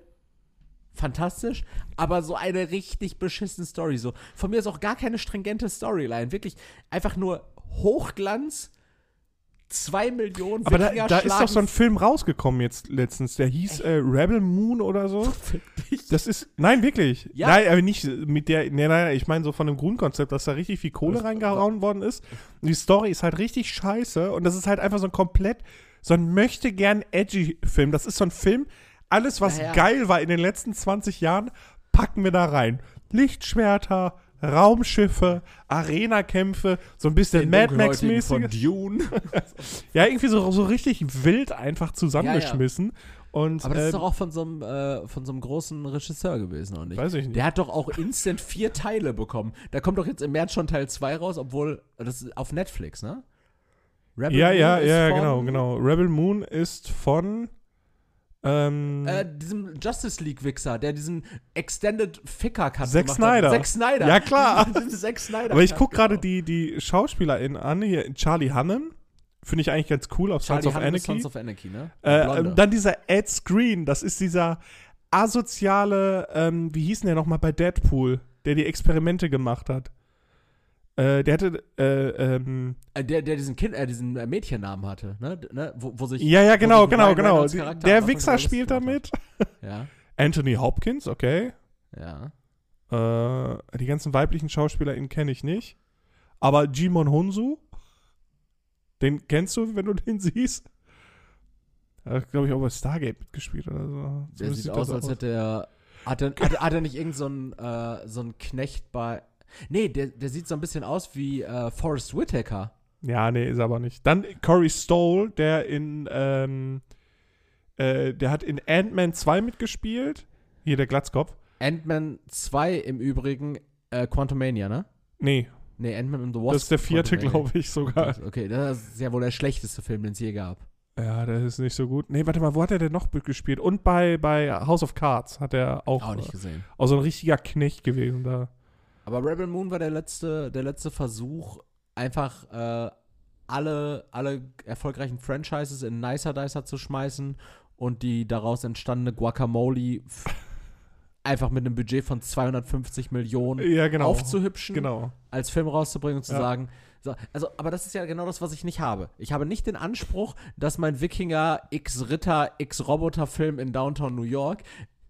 fantastisch, aber so eine richtig beschissene Story. So, von mir ist auch gar keine stringente Storyline. Wirklich einfach nur Hochglanz, zwei Millionen Aber da, da ist doch so ein Film rausgekommen jetzt letztens, der hieß äh, Rebel Moon oder so. Das ist, nein, wirklich. Ja. Nein, aber nicht mit der, nein, nein, ich meine so von dem Grundkonzept, dass da richtig viel Kohle das reingehauen worden ist. Und die Story ist halt richtig scheiße und das ist halt einfach so ein komplett, so ein möchte gern edgy Film. Das ist so ein Film, alles was ja, ja. geil war in den letzten 20 Jahren, packen wir da rein. Lichtschwerter, Raumschiffe, Arena-Kämpfe, so ein bisschen Mad Max-mäßig. Dune. ja, irgendwie so, so richtig wild einfach zusammengeschmissen. Ja, ja. Und, Aber das ähm, ist doch auch von so, einem, äh, von so einem großen Regisseur gewesen, oder nicht? Weiß ich nicht. Der hat doch auch instant vier Teile bekommen. Da kommt doch jetzt im März schon Teil 2 raus, obwohl, das ist auf Netflix, ne? Rebel ja, Moon ja, ja, genau, genau. Rebel Moon ist von ähm, äh, diesem Justice League-Wichser, der diesen Extended Ficker-Cut Zack Snyder. Zack Snyder. Ja, klar. Zack Snyder. Aber ich gucke gerade die, die SchauspielerInnen an, hier Charlie Hannem. Finde ich eigentlich ganz cool auf Sons of Anarchy. Sons of Anarchy, ne? Äh, dann dieser Ed Screen, das ist dieser asoziale, ähm, wie hieß denn der nochmal bei Deadpool, der die Experimente gemacht hat. Äh, der hatte, äh, ähm, äh, der, der diesen Kind, äh, diesen äh, Mädchennamen hatte, ne? ne? Wo, wo sich. Ja, ja, genau, genau, genau. Der Wichser spielt damit. ja. Anthony Hopkins, okay. Ja. Äh, die ganzen weiblichen SchauspielerInnen kenne ich nicht. Aber Jimon Honsu, den kennst du, wenn du den siehst? Er hat, glaube ich, auch bei Stargate mitgespielt oder so. Der so sieht aus, als hätte er. Hat er, hat, hat er nicht irgendeinen so, äh, so einen Knecht bei Nee, der, der sieht so ein bisschen aus wie äh, Forrest Whitaker. Ja, nee, ist aber nicht. Dann Corey Stoll, der in, ähm, äh, der hat in Ant-Man 2 mitgespielt. Hier der Glatzkopf. Ant-Man 2 im Übrigen, äh, Quantumania, ne? Nee. Nee, Ant-Man and the Wasp. Das ist der vierte, glaube ich, sogar. Okay, das ist ja wohl der schlechteste Film, den es je gab. Ja, der ist nicht so gut. Nee, warte mal, wo hat er denn noch gespielt? Und bei, bei House of Cards hat er auch. Auch nicht gesehen. Auch so ein richtiger Knecht gewesen da. Aber Rebel Moon war der letzte, der letzte Versuch, einfach äh, alle, alle erfolgreichen Franchises in Nicer Dicer zu schmeißen und die daraus entstandene Guacamole einfach mit einem Budget von 250 Millionen ja, genau. aufzuhübschen, genau. als Film rauszubringen und zu ja. sagen, so, also, aber das ist ja genau das, was ich nicht habe. Ich habe nicht den Anspruch, dass mein Wikinger X Ritter X Roboter Film in Downtown New York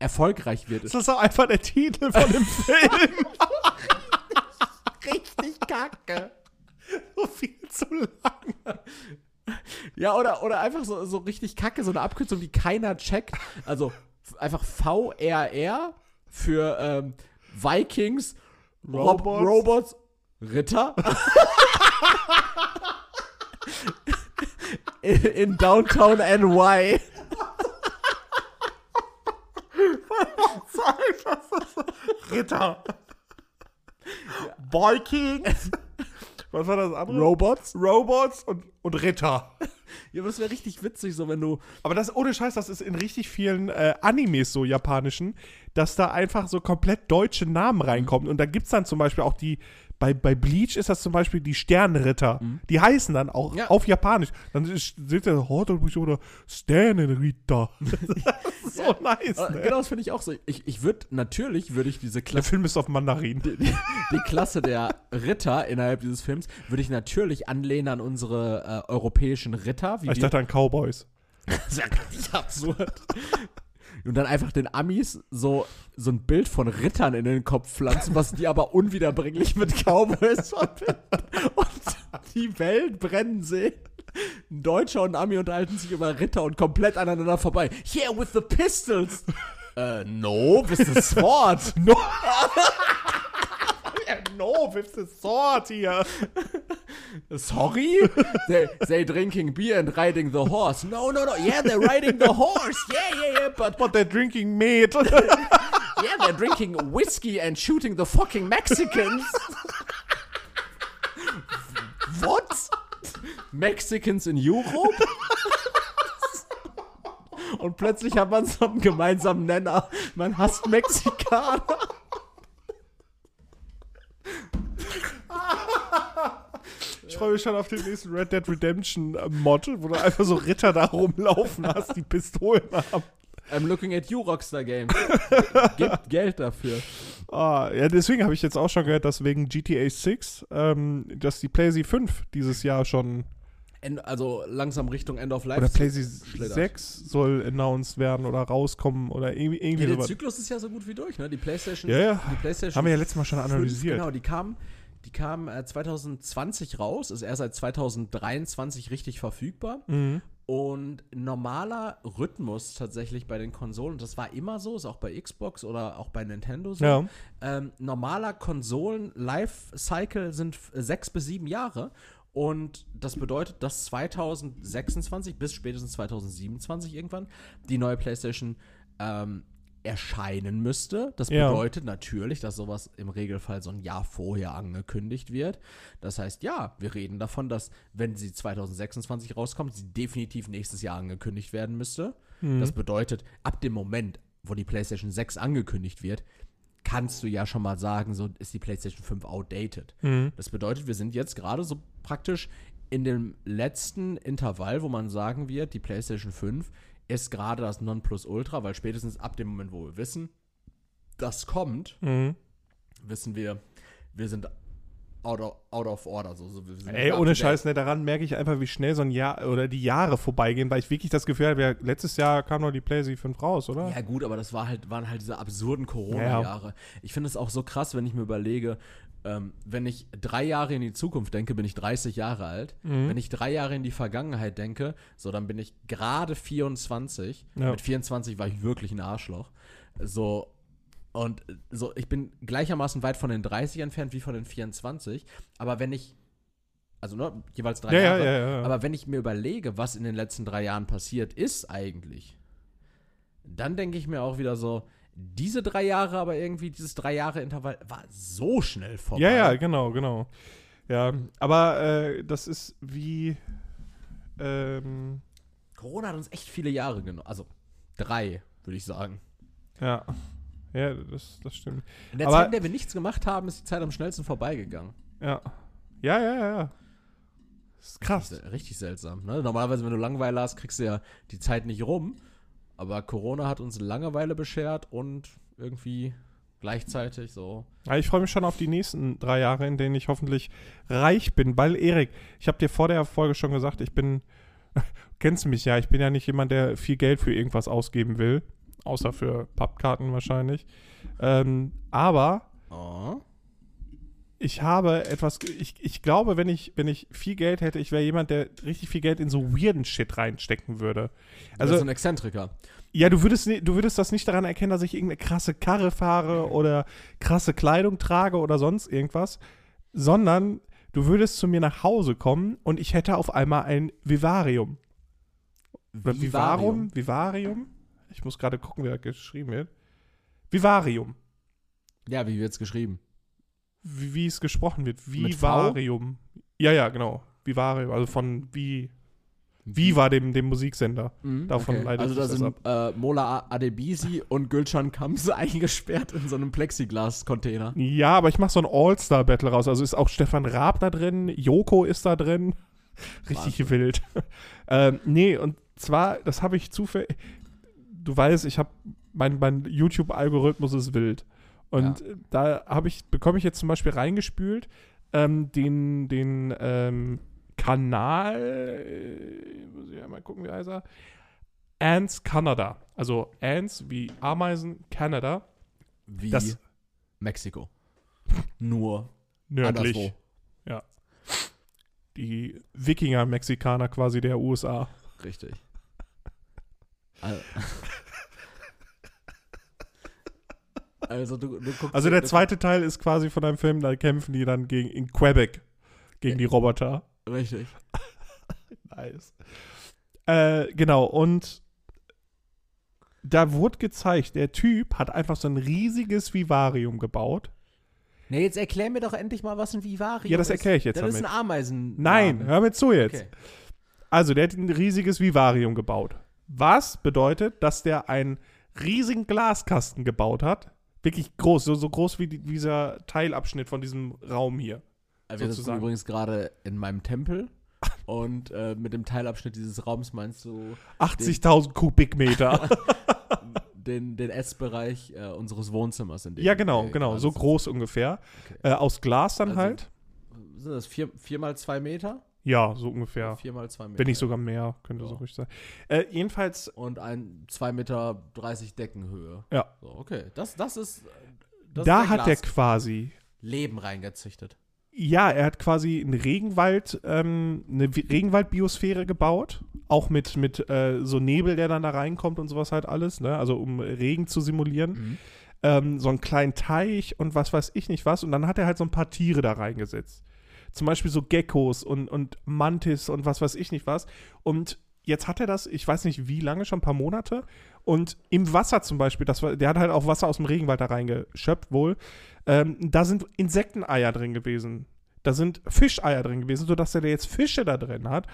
erfolgreich wird. Das ist auch einfach der Titel von dem Film. Richtig kacke. So viel zu lang. Ja, oder, oder einfach so, so richtig kacke, so eine Abkürzung, die keiner checkt. Also einfach VRR für ähm, Vikings, Robots. Rob Robots, Ritter. in, in Downtown NY. Ritter. Vikings. Was war das andere? Robots. Robots und, und Ritter. Ja, aber das wäre richtig witzig, so wenn du. Aber das ohne Scheiß, das ist in richtig vielen äh, Animes so japanischen, dass da einfach so komplett deutsche Namen reinkommen. Und da gibt es dann zum Beispiel auch die, bei, bei Bleach ist das zum Beispiel die Sternritter. Mhm. Die heißen dann auch ja. auf Japanisch. Dann steht der Hortobus oder Sternenritter. so ja. nice. Ne? Genau, das finde ich auch so. Ich, ich würde, natürlich würde ich diese Klasse. Der Film ist auf Mandarin. Die, die, die, Klasse der Ritter innerhalb dieses Films würde ich natürlich anlehnen an unsere äh, europäischen Ritter. ich dachte an Cowboys. das ist ja richtig absurd und dann einfach den Amis so, so ein Bild von Rittern in den Kopf pflanzen, was die aber unwiederbringlich mit Cowboys verbinden. Und die Welt brennen sehen. Ein Deutscher und ein Ami unterhalten sich über Ritter und komplett aneinander vorbei. Yeah, with the pistols. Äh, no, with the sword. No. no, with the sword hier. Sorry? they, they drinking beer and riding the horse. No, no, no. Yeah, they're riding the horse. Yeah, yeah, yeah. But, But they're drinking meat. yeah, they're drinking whiskey and shooting the fucking Mexicans. What? Mexicans in Europe? Und plötzlich hat man so einen gemeinsamen Nenner. Man hasst Mexikaner. Ich freue mich schon auf den nächsten Red Dead Redemption äh, Mod, wo du einfach so Ritter da rumlaufen hast, die Pistolen haben. I'm looking at you, Rockstar Games. Gibt Geld dafür. Ah, ja, deswegen habe ich jetzt auch schon gehört, dass wegen GTA 6, ähm, dass die PlayStation 5 dieses Jahr schon End, also langsam Richtung End of Life. oder PlayStation schlittert. 6 soll announced werden oder rauskommen oder irgendwie, irgendwie Ja, der sowas. Zyklus ist ja so gut wie durch, ne? Die PlayStation. Ja, ja. Die PlayStation Haben wir ja letztes Mal schon 5, analysiert. Genau, die kam, die kam äh, 2020 raus, ist erst seit 2023 richtig verfügbar. Mhm. Und normaler Rhythmus tatsächlich bei den Konsolen, das war immer so, ist auch bei Xbox oder auch bei Nintendo so. Ja. Ähm, normaler Konsolen-Life-Cycle sind sechs bis sieben Jahre. Und das bedeutet, dass 2026 bis spätestens 2027 irgendwann die neue PlayStation ähm, erscheinen müsste. Das Ja. bedeutet natürlich, dass sowas im Regelfall so ein Jahr vorher angekündigt wird. Das heißt, ja, wir reden davon, dass, wenn sie 2026 rauskommt, sie definitiv nächstes Jahr angekündigt werden müsste. Das bedeutet, ab dem Moment, wo die PlayStation 6 angekündigt wird, kannst du ja schon mal sagen, so ist die PlayStation 5 outdated. Mhm. Das bedeutet, wir sind jetzt gerade so praktisch in dem letzten Intervall, wo man sagen wird, die PlayStation 5 ist gerade das Nonplusultra, weil spätestens ab dem Moment, wo wir wissen, das kommt, Mhm. wissen wir, wir sind out of, out of order. So, so, Ey, ohne. Scheiß, ne, daran merke ich einfach, wie schnell so ein Jahr oder die Jahre vorbeigehen, weil ich wirklich das Gefühl habe, ja, letztes Jahr kam noch die PlayStation 5 raus, oder? Ja, gut, aber das war halt, waren halt diese absurden Corona-Jahre. Ich finde es auch so krass, wenn ich mir überlege, ähm, wenn ich drei Jahre in die Zukunft denke, bin ich 30 Jahre alt. Mhm. Wenn ich drei Jahre in die Vergangenheit denke, so, dann bin ich gerade 24. Ja. Mit 24 war ich wirklich ein Arschloch. So, und äh, so, ich bin gleichermaßen weit von den 30 entfernt wie von den 24. Aber wenn ich, also ne, jeweils drei Ja, ja, Jahre, ja, ja, ja. aber wenn ich mir überlege, was in den letzten drei Jahren passiert ist eigentlich, dann denke ich mir auch wieder so, diese drei Jahre, aber irgendwie dieses drei Jahre Intervall war so schnell vorbei. Ja, ja, genau, genau. Ja, aber äh, das ist wie. Ähm, Corona hat uns echt viele Jahre genommen. Also drei, würde ich sagen. ja. Ja, das, das stimmt. In der Aber- Zeit, in der wir nichts gemacht haben, ist die Zeit am schnellsten vorbeigegangen. Ja. Ja, ja, ja, ja. Das ist krass. Richtig, richtig seltsam. Ne? Normalerweise, wenn du Langeweile hast, kriegst du ja die Zeit nicht rum. Aber Corona hat uns Langeweile beschert und irgendwie gleichzeitig so. Ja, ich freue mich schon auf die nächsten drei Jahre, in denen ich hoffentlich reich bin. Weil, Erik, ich habe dir vor der Folge schon gesagt, ich bin, kennst mich ja, ich bin ja nicht jemand, der viel Geld für irgendwas ausgeben will. Außer für Pappkarten wahrscheinlich. Ähm, aber Oh. ich habe etwas, ich, ich glaube, wenn ich, wenn ich viel Geld hätte, ich wäre jemand, der richtig viel Geld in so weirden Shit reinstecken würde. Also Also, ein Exzentriker. ja, du würdest, du würdest das nicht daran erkennen, dass ich irgendeine krasse Karre fahre oder krasse Kleidung trage oder sonst irgendwas, sondern du würdest zu mir nach Hause kommen und ich hätte auf einmal ein Vivarium. Oder Vivarum? Vivarium? Ich muss gerade gucken, wie das geschrieben wird. Vivarium. Ja, wie wird's geschrieben? Wie, wie es gesprochen wird. Vivarium. Ja, ja, genau. Vivarium, also von wie Viva, dem, dem Musiksender. Mhm, Davon leitet Also da sind äh, Mola Adebisi und Gülcan Kamse eingesperrt in so einem Plexiglas-Container. Ja, aber ich mache so ein All-Star-Battle raus. Also ist auch Stefan Raab da drin, Joko ist da drin. Richtig Wahnsinn. wild. ähm, nee, und zwar, das habe ich zufällig. Du weißt, ich habe mein, mein YouTube-Algorithmus ist wild. Und Ja. da habe ich, bekomme ich jetzt zum Beispiel reingespült, ähm, den, den ähm, Kanal, äh, muss ich einmal gucken, wie heißt er? Ants Canada. Also Ants wie Ameisen Canada. Wie Das- Mexiko. Nur Nördlich. anderswo. Die Wikinger-Mexikaner quasi der USA. Richtig. Also, Also, du, du Also der zweite Teil ist quasi von einem Film, da kämpfen die dann gegen in Quebec gegen die Roboter. Richtig. Nice. Äh, genau, und da wurde gezeigt, der Typ hat einfach so ein riesiges Vivarium gebaut. Ne, jetzt erklär mir doch endlich mal, was ein Vivarium ist. Ja, das erkläre ich jetzt Das ist ein Ameisen. Nein, hör mir zu jetzt. Okay. Also, der hat ein riesiges Vivarium gebaut. Was bedeutet, dass der einen riesigen Glaskasten gebaut hat? Wirklich groß, so, so groß wie die, dieser Teilabschnitt von diesem Raum hier. Wir sind übrigens gerade in meinem Tempel und äh, mit dem Teilabschnitt dieses Raums meinst du 80.000 Kubikmeter. den, den Essbereich äh, unseres Wohnzimmers. In dem ja, genau, genau. So groß ungefähr. Okay. Äh, aus Glas dann Also- halt. Sind das vier, vier mal zwei Meter? Ja, so ungefähr. Vier mal zwei Meter. Wenn nicht sogar mehr, könnte Ja. so ruhig sein. Äh, jedenfalls, Und ein 2,30 Meter Deckenhöhe. Ja. So, okay. Das, das ist. Das da ist hat er quasi, Leben reingezüchtet. ja, er hat quasi einen Regenwald, ähm, eine Regenwaldbiosphäre gebaut. Auch mit, mit äh, so Nebel, der dann da reinkommt und sowas halt alles, ne? Also um Regen zu simulieren. Mhm. ähm, so einen kleinen Teich und was weiß ich nicht was. Und dann hat er halt so ein paar Tiere da reingesetzt. Zum Beispiel so Geckos und, und Mantis und was weiß ich nicht was. Und jetzt hat er das, ich weiß nicht wie lange, schon ein paar Monate. Und im Wasser zum Beispiel, das war, der hat halt auch Wasser aus dem Regenwald da reingeschöpft wohl. Ähm, da sind Insekteneier drin gewesen. Da sind Fischeier drin gewesen, sodass er da jetzt Fische da drin hat.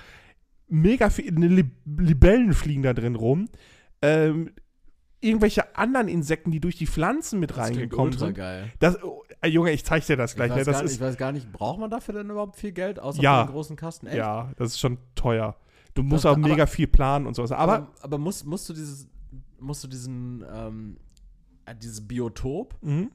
Mega viele Lib Libellen fliegen da drin rum. Ähm, irgendwelche anderen Insekten, die durch die Pflanzen mit Das reingekommen sind. geil. Das, oh, äh, Junge, ich zeig dir das gleich. ich, Ne? weiß Das gar, nicht- ich weiß gar nicht, braucht man dafür denn überhaupt viel Geld, außer Ja. für den großen Kasten? Echt? ja, das ist schon teuer. Du musst Das- auch mega aber- viel planen und sowas. Aber, aber, aber musst, musst du dieses, musst du diesen, ähm, äh, dieses Biotop mhm.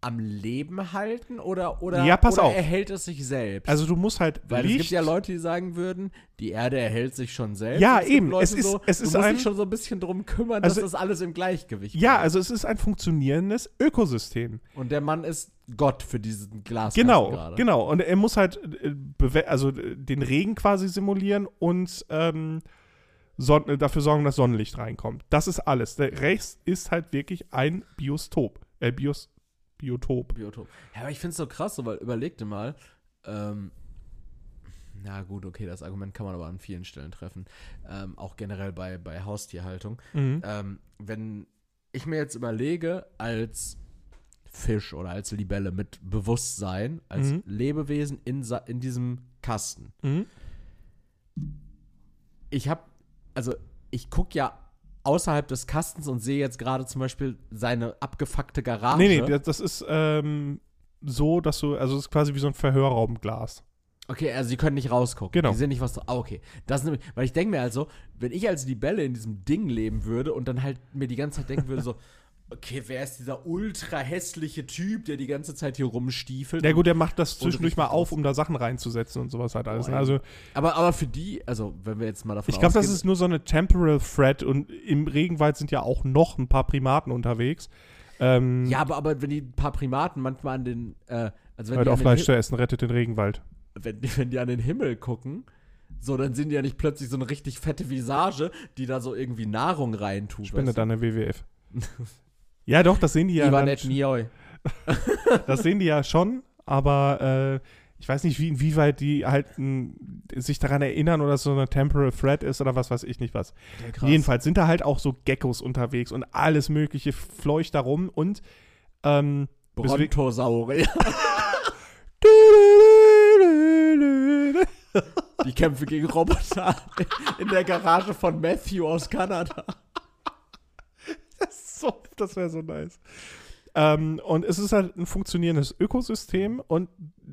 Am Leben halten oder, oder, Ja, pass oder auf. erhält es sich selbst? also du musst halt Weil Licht, es gibt ja Leute, die sagen würden, die Erde erhält sich schon selbst. Ja, gibt eben. Leute Es ist- so, es du ist musst ein- dich schon so ein bisschen drum kümmern, Also- dass das alles im Gleichgewicht Ja, bleibt. also es ist ein funktionierendes Ökosystem. Und der Mann ist Gott für diesen Glas. Genau, gerade. genau. Und er muss halt äh, also äh, den Regen quasi simulieren und ähm, äh, dafür sorgen, dass Sonnenlicht reinkommt. Das ist alles. Der Rest ist halt wirklich ein Biostop. Äh, Bios, Biotop. Biotop. Ja, aber ich finde es so krass, so, weil überleg dir mal, ähm, na gut, okay, das Argument kann man aber an vielen Stellen treffen. Ähm, auch generell bei, bei Haustierhaltung. Mhm. Ähm, wenn ich mir jetzt überlege, als Fisch oder als Libelle mit Bewusstsein, als Mhm. Lebewesen in, in diesem Kasten, Mhm. ich habe, also ich gucke ja außerhalb des Kastens und sehe jetzt gerade zum Beispiel seine abgefuckte Garage. Nee, nee, das, ist ähm, so, dass du, also es ist quasi wie so ein Verhörraumglas. Okay, also sie können nicht rausgucken. Genau. Die sehen nicht, was da. Ah, okay. Das ist nämlich, weil ich denke mir also, wenn ich als Libelle in diesem Ding leben würde und dann halt mir die ganze Zeit denken würde, so, okay, wer ist dieser ultra hässliche Typ, der die ganze Zeit hier rumstiefelt? Ja gut, der macht das zwischendurch mal auf, um da Sachen reinzusetzen und sowas halt alles. Ne? Also aber, aber für die, also wenn wir jetzt mal davon ich glaube, das ist nur so eine Temporal Threat und im Regenwald sind ja auch noch ein paar Primaten unterwegs. Ähm, Ja, aber, aber wenn die ein paar Primaten manchmal an den, äh, also wenn hört die, auf an den Fleisch zu essen, rettet den Regenwald. wenn, die- wenn die an den Himmel gucken, so, dann sind die ja nicht plötzlich so eine richtig fette Visage, die da so irgendwie Nahrung reintut. Spende weißt du? dann eine WWF. ja, doch, das sehen die ja. Nett Nioi. Das sehen die ja schon, aber äh, ich weiß nicht, wie, inwieweit die halt n, sich daran erinnern oder so eine Temporal Threat ist oder was weiß ich nicht was. Ja. Jedenfalls sind da halt auch so Geckos unterwegs und alles mögliche fleucht da rum und ähm, Brontosaurier. Die Kämpfe gegen Roboter in der Garage von Matthew aus Kanada. so, das wäre so nice. Ähm, und es ist halt ein funktionierendes Ökosystem und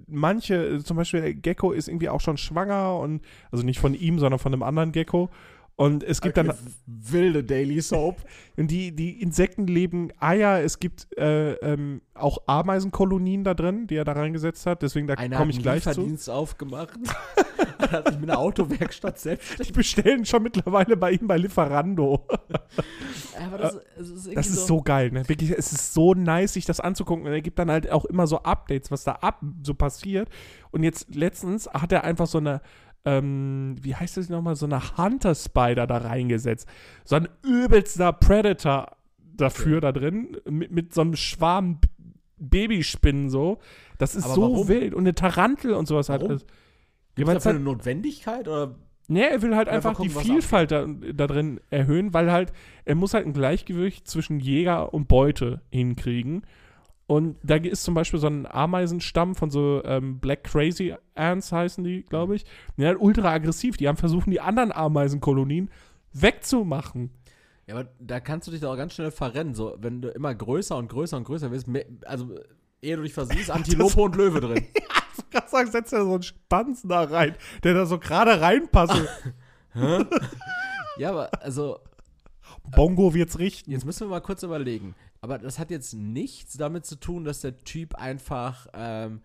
manche, zum Beispiel der Gecko ist irgendwie auch schon schwanger und, also nicht von ihm, sondern von einem anderen Gecko. Und es gibt dann, wilde Daily Soap. und die, die Insekten leben Eier, es gibt äh, ähm, auch Ameisenkolonien da drin, die er da reingesetzt hat, deswegen da komme ich gleich zu. Lieferdienst aufgemacht. Er hat sich mit einer Autowerkstatt selbstständig. Die bestellen schon mittlerweile bei ihm bei Lieferando. Aber das, es ist Das ist so geil, ne? Wirklich, es ist so nice, sich das anzugucken. Und er gibt dann halt auch immer so Updates, was da ab so passiert. Und jetzt letztens hat er einfach so eine, ähm, wie heißt das nochmal, so eine Hunter Spider da reingesetzt. So ein übelster Predator. dafür okay. da drin, mit, mit so einem Schwarm Babyspinnen so. Das ist Aber so warum? wild. Und eine Tarantel und sowas warum? halt. Gibt es dafür halt, eine Notwendigkeit? Oder? Nee, er will halt einfach, einfach gucken, die Vielfalt da, da, drin erhöhen, weil halt, er muss halt ein Gleichgewicht zwischen Jäger und Beute hinkriegen. Und da ist zum Beispiel so ein Ameisenstamm von so ähm, Black Crazy Ants heißen die, glaube ich. Die sind halt ultra aggressiv. Die haben versucht, die anderen Ameisenkolonien wegzumachen. Ja, aber da kannst du dich doch auch ganz schnell verrennen. So, wenn du immer größer und größer und größer wirst, also ehe du dich versiehst, Antilope und Löwe drin. ich gerade sagen, setzt ja so einen Spanz da rein, der da so gerade reinpasst. ja, aber also. Bongo wird's richten. Jetzt müssen wir mal kurz überlegen. Aber das hat jetzt nichts damit zu tun, dass der Typ einfach ähm,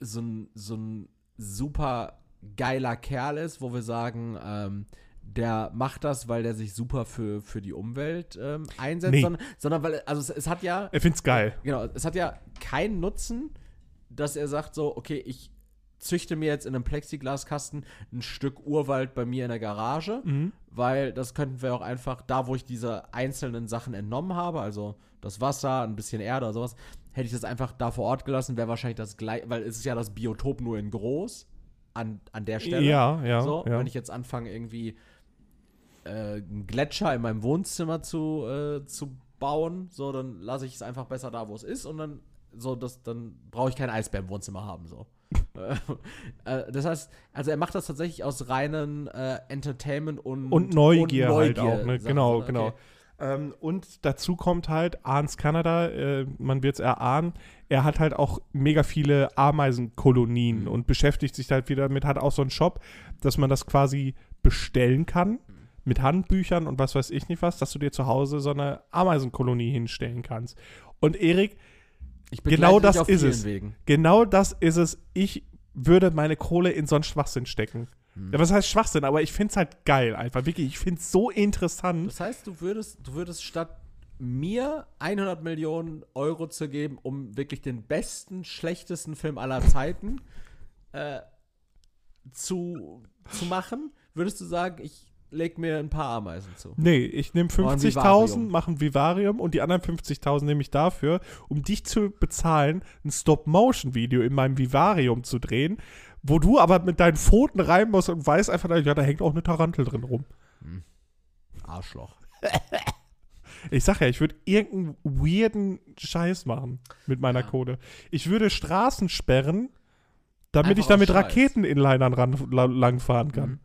so ein, so ein super geiler Kerl ist, wo wir sagen, ähm, der macht das, weil der sich super für, für die Umwelt ähm, einsetzt, nee. sondern, sondern weil, also es, es, hat ja. Er find's geil. Genau, es hat ja keinen Nutzen, dass er sagt so, okay, ich züchte mir jetzt in einem Plexiglaskasten ein Stück Urwald bei mir in der Garage, mhm. weil das könnten wir auch einfach da, wo ich diese einzelnen Sachen entnommen habe, also das Wasser, ein bisschen Erde oder sowas, hätte ich das einfach da vor Ort gelassen, wäre wahrscheinlich das gleiche, weil es ist ja das Biotop nur in groß an, an der Stelle. Ja, ja. So, ja. wenn ich jetzt anfange, irgendwie äh, einen Gletscher in meinem Wohnzimmer zu, äh, zu bauen, so, dann lasse ich es einfach besser da, wo es ist und dann so, das, dann brauche ich kein Eisbär im Wohnzimmer haben, so. äh, das heißt, also er macht das tatsächlich aus reinen äh, Entertainment und, und Neugier, und Neugier halt auch, ne? Genau, genau. Ähm, und dazu kommt halt Arns Kanada, äh, man wird es erahnen, er hat halt auch mega viele Ameisenkolonien mhm. und beschäftigt sich halt wieder mit, hat auch so einen Shop, dass man das quasi bestellen kann mhm. mit Handbüchern und was weiß ich nicht was, dass du dir zu Hause so eine Ameisenkolonie hinstellen kannst. Und Erik, genau das ist es. Wegen. Genau das ist es. Ich würde meine Kohle in so einen Schwachsinn stecken. Hm. Ja, was heißt Schwachsinn? Aber ich finde es halt geil einfach. Wirklich, ich finde es so interessant. Das heißt, du würdest, du würdest statt mir 100 Millionen Euro zu geben, um wirklich den besten, schlechtesten Film aller Zeiten äh, zu, zu machen, würdest du sagen, ich leg mir ein paar Ameisen zu. Nee, ich nehme 50.000, mache ein Vivarium und die anderen 50.000 nehme ich dafür, um dich zu bezahlen, ein Stop-Motion-Video in meinem Vivarium zu drehen, wo du aber mit deinen Pfoten rein musst und weißt einfach, ja, da hängt auch eine Tarantel drin rum. Hm. Arschloch. Ich sag ja, ich würde irgendeinen weirden Scheiß machen mit meiner ja. Kohle. Ich würde Straßen sperren, damit Einfach ich da mit Raketeninlinern langfahren kann. Mhm.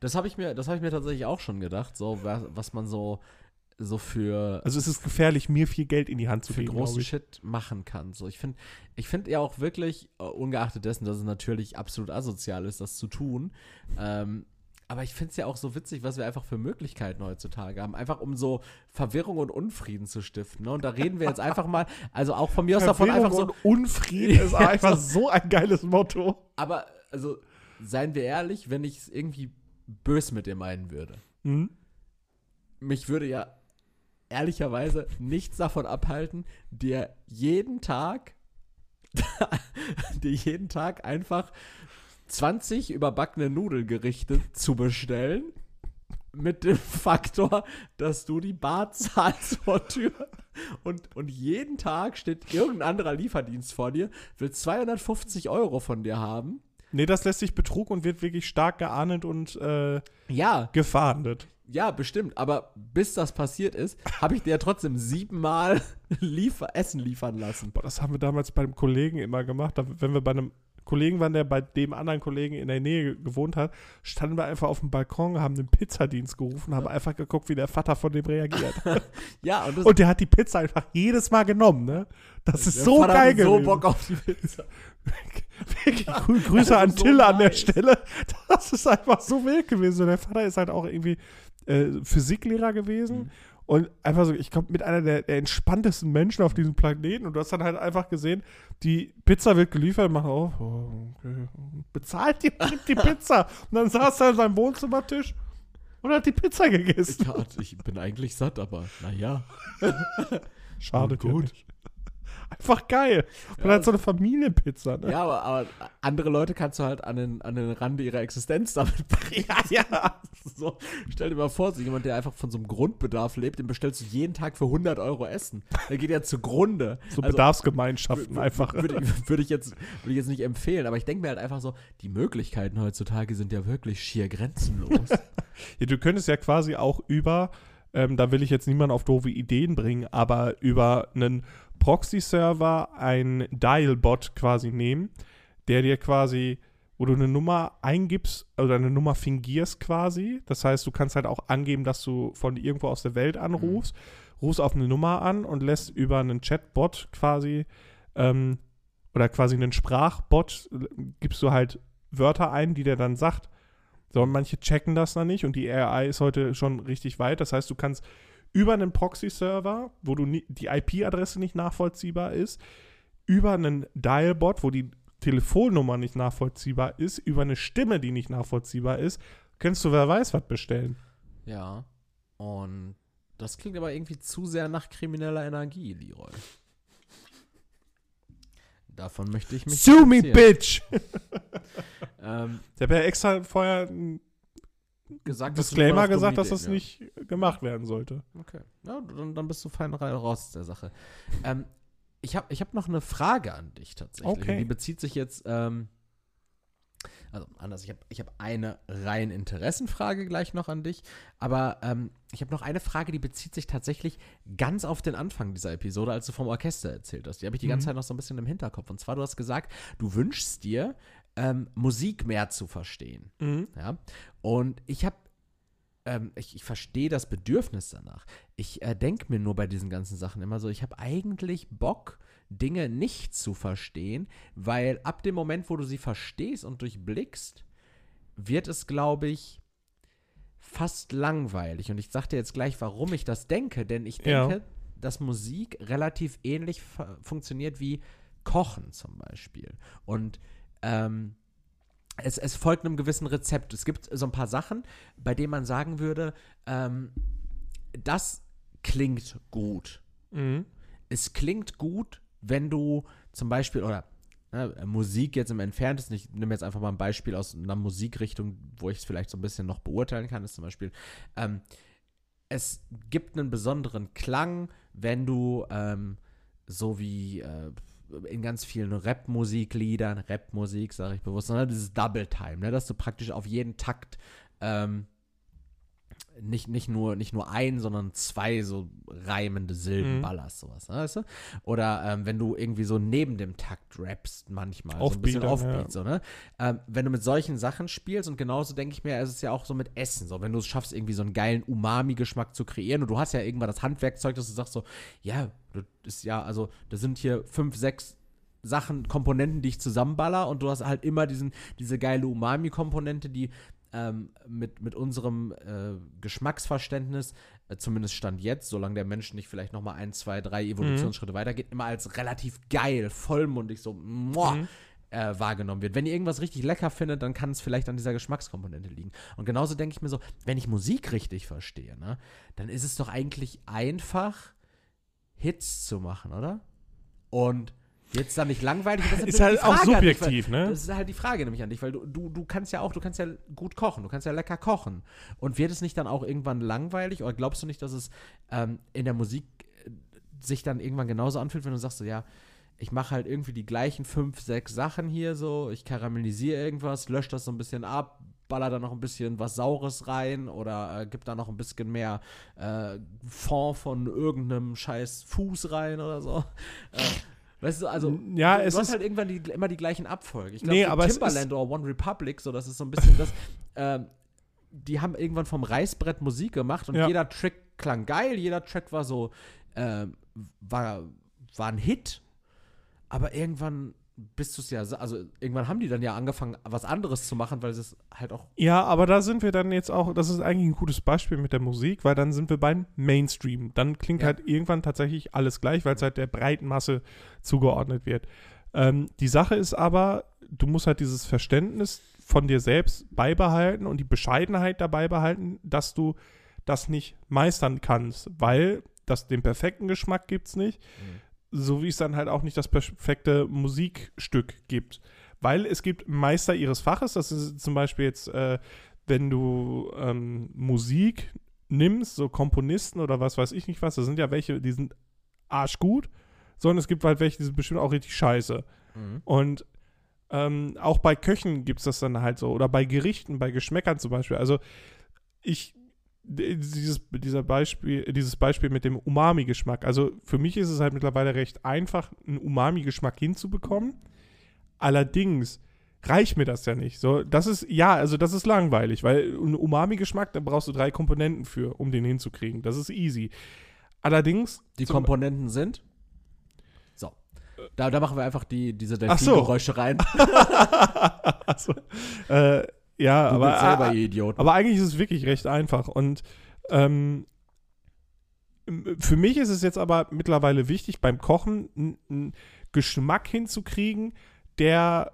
Das habe ich mir, ich mir tatsächlich auch schon gedacht, so was man so so für also es ist gefährlich mir viel Geld in die Hand zu für geben, großen Shit machen kann so ich finde ich finde ja auch wirklich uh, ungeachtet dessen dass es natürlich absolut asozial ist das zu tun ähm, aber ich finde es ja auch so witzig, was wir einfach für Möglichkeiten heutzutage haben. Einfach um so Verwirrung und Unfrieden zu stiften. Ne? Und da reden wir jetzt einfach mal, also auch von mir aus davon einfach so. Und Unfrieden ist einfach so ein geiles Motto. Aber, also, seien wir ehrlich, wenn ich es irgendwie bös mit dir meinen würde. Mhm. Mich würde ja ehrlicherweise nichts davon abhalten, dir jeden Tag, dir jeden Tag einfach 20 überbackene Nudelgerichte zu bestellen. Mit dem Faktor, dass du die Bar zahlst vor Tür. Und, und jeden Tag steht irgendein anderer Lieferdienst vor dir, will 250 Euro von dir haben Nee, das lässt sich Betrug und wird wirklich stark geahndet und äh, ja. gefahndet. Ja, bestimmt. Aber bis das passiert ist, habe ich dir ja trotzdem siebenmal liefer Essen liefern lassen. Boah, das haben wir damals bei einem Kollegen immer gemacht. wenn wir bei einem Kollegen waren, der bei dem anderen Kollegen in der Nähe gewohnt hat, standen wir einfach auf dem Balkon, haben den Pizzadienst gerufen, haben einfach geguckt, wie der Vater von dem reagiert. ja, und, und, der hat die Pizza einfach jedes Mal genommen, ne? Das ist so Vater geil gewesen. so Bock auf die Pizza. Grüße an so Till nice. an der Stelle. Das ist einfach so wild gewesen. der Vater ist halt auch irgendwie äh, Physiklehrer gewesen. Mhm. Und einfach so, ich glaube, mit einer der, der, entspanntesten Menschen auf diesem Planeten. Und du hast dann halt einfach gesehen, die Pizza wird geliefert, macht auf, oh, okay. bezahlt die, die Pizza. Und dann saß er an seinem Wohnzimmertisch und hat die Pizza gegessen. Ich, ich bin eigentlich satt, aber naja. Schade, gut. Einfach geil. Man ja, hat so eine Familienpizza. Ne? Ja, aber, aber, andere Leute kannst du halt an den, an den Rande ihrer Existenz damit bringen. Ja, ja. so, stell dir mal vor, so jemand, der einfach von so einem Grundbedarf lebt, den bestellst du jeden Tag für 100 Euro Essen. Der geht ja zugrunde. So also, Bedarfsgemeinschaften einfach. Würde, würde, ich jetzt, würde ich jetzt nicht empfehlen, aber ich denke mir halt einfach so, die Möglichkeiten heutzutage sind ja wirklich schier grenzenlos. ja, du könntest ja quasi auch über, ähm, da will ich jetzt niemanden auf doofe Ideen bringen, aber über einen Proxy-Server ein Dial-Bot quasi nehmen, der dir quasi wo du eine Nummer eingibst oder eine Nummer fingierst quasi. Das heißt, du kannst halt auch angeben, dass du von irgendwo aus der Welt anrufst, mhm. rufst auf eine Nummer an und lässt über einen Chatbot quasi ähm, oder quasi einen Sprachbot, gibst du halt Wörter ein, die der dann sagt. So, und manche checken das dann nicht und die AI ist heute schon richtig weit. Das heißt, du kannst über einen Proxy-Server, wo du die IP-Adresse nicht nachvollziehbar ist, über einen Dial-Bot, wo die Telefonnummer nicht nachvollziehbar ist, über eine Stimme, die nicht nachvollziehbar ist, kannst du wer weiß was bestellen. Ja. Und das klingt aber irgendwie zu sehr nach krimineller Energie, Leroy. Davon möchte ich mich. Sue me, bitch! ähm, ich habe ja extra vorher ein gesagt, Disclaimer gesagt, dass das ja. nicht gemacht werden sollte. Okay. Ja, dann, dann bist du fein raus aus der Sache. ähm, ich habe ich hab noch eine Frage an dich tatsächlich. Okay. Die bezieht sich jetzt, ähm, also anders, ich habe ich hab eine rein Interessenfrage gleich noch an dich, aber ähm, ich habe noch eine Frage, die bezieht sich tatsächlich ganz auf den Anfang dieser Episode, als du vom Orchester erzählt hast. Die habe ich die ganze mhm. Zeit noch so ein bisschen im Hinterkopf. Und zwar, du hast gesagt, du wünschst dir, ähm, Musik mehr zu verstehen. Mhm. Ja. Und ich habe ähm, ich, ich verstehe das Bedürfnis danach. Ich äh, denke mir nur bei diesen ganzen Sachen immer so, ich habe eigentlich Bock, Dinge nicht zu verstehen, weil ab dem Moment, wo du sie verstehst und durchblickst, wird es, glaube ich, fast langweilig. Und ich sage dir jetzt gleich, warum ich das denke, denn ich denke, ja. dass Musik relativ ähnlich funktioniert wie Kochen zum Beispiel. Und ähm, es, es, folgt einem gewissen Rezept. Es gibt so ein paar Sachen, bei denen man sagen würde, ähm, das klingt gut. Mhm. Es klingt gut, wenn du zum Beispiel, oder ne, Musik jetzt im Entferntesten, ich nehme jetzt einfach mal ein Beispiel aus einer Musikrichtung, wo ich es vielleicht so ein bisschen noch beurteilen kann, ist zum Beispiel, ähm, es gibt einen besonderen Klang, wenn du ähm, so wie äh, in ganz vielen Rap-Musikliedern, Rap-Musik, sage ich bewusst, sondern dieses Double Time, ne, dass du praktisch auf jeden Takt ähm, nicht, nicht, nur, nicht nur ein, sondern zwei so reimende Silben mhm. ballerst, sowas, ne, weißt du? Oder ähm, wenn du irgendwie so neben dem Takt rappst, manchmal, Offbeat, so ein bisschen Offbeat, ja. so, ne? Ähm, wenn du mit solchen Sachen spielst und genauso denke ich mir, ist es ja auch so mit Essen, so, wenn du es schaffst, irgendwie so einen geilen Umami-Geschmack zu kreieren und du hast ja irgendwann das Handwerkzeug, dass du sagst so, ja, das ist ja, also, da sind hier fünf, sechs Sachen, Komponenten, die ich zusammenballer und du hast halt immer diesen, diese geile Umami-Komponente, die ähm, mit, mit unserem äh, Geschmacksverständnis, äh, zumindest Stand jetzt, solange der Mensch nicht vielleicht nochmal ein, zwei, drei Evolutionsschritte mhm. weitergeht, immer als relativ geil, vollmundig so muah, mhm. äh, wahrgenommen wird. Wenn ihr irgendwas richtig lecker findet, dann kann es vielleicht an dieser Geschmackskomponente liegen. Und genauso denke ich mir so, wenn ich Musik richtig verstehe, ne, dann ist es doch eigentlich einfach, Hits zu machen, oder? Und Jetzt dann nicht langweilig. Das ist, ist halt auch subjektiv, dich, ne? Das ist halt die Frage nämlich an dich, weil du, du, du kannst ja auch, du kannst ja gut kochen, du kannst ja lecker kochen. Und wird es nicht dann auch irgendwann langweilig? Oder glaubst du nicht, dass es ähm, in der Musik äh, sich dann irgendwann genauso anfühlt, wenn du sagst so, ja, ich mache halt irgendwie die gleichen fünf, sechs Sachen hier so, ich karamellisiere irgendwas, lösche das so ein bisschen ab, baller da noch ein bisschen was Saures rein oder äh, gib da noch ein bisschen mehr äh, Fond von irgendeinem scheiß Fuß rein oder so. Äh, Weißt du, also ja, du, es du hast halt irgendwann die, immer die gleichen Abfolge. Ich glaube, nee, aber Timbaland oder One Republic, so das ist so ein bisschen das. Ähm, die haben irgendwann vom Reißbrett Musik gemacht und ja. jeder Track klang geil, jeder Track war so, äh, war, war ein Hit, aber irgendwann bist du es ja, also irgendwann haben die dann ja angefangen, was anderes zu machen, weil es halt auch. Ja, aber da sind wir dann jetzt auch, das ist eigentlich ein gutes Beispiel mit der Musik, weil dann sind wir beim Mainstream. Dann klingt ja. halt irgendwann tatsächlich alles gleich, weil es halt der breiten Masse zugeordnet wird. Ähm, die Sache ist aber, du musst halt dieses Verständnis von dir selbst beibehalten und die Bescheidenheit dabei behalten, dass du das nicht meistern kannst, weil das den perfekten Geschmack gibt es nicht. Mhm so wie es dann halt auch nicht das perfekte Musikstück gibt. Weil es gibt Meister ihres Faches, das ist zum Beispiel jetzt äh, wenn du ähm, Musik nimmst, so Komponisten oder was weiß ich nicht was, da sind ja welche, die sind arschgut, sondern es gibt halt welche, die sind bestimmt auch richtig scheiße. Mhm. Und ähm, auch bei Köchen gibt es das dann halt so. Oder bei Gerichten, bei Geschmäckern zum Beispiel. Also ich, dieses, dieser Beispiel, dieses Beispiel mit dem Umami-Geschmack. Also für mich ist es halt mittlerweile recht einfach, einen Umami-Geschmack hinzubekommen. Allerdings reicht mir das ja nicht. So, das ist, ja, also das ist langweilig, weil ein Umami-Geschmack, da brauchst du drei Komponenten für, um den hinzukriegen. Das ist easy. Allerdings. Die Komponenten sind? So. Da, da machen wir einfach die, diese Delfin-Geräusche so. rein. also, äh, ja, du aber, selber, äh, Idiot. aber eigentlich ist es wirklich recht einfach. Und ähm, für mich ist es jetzt aber mittlerweile wichtig, beim Kochen einen Geschmack hinzukriegen, der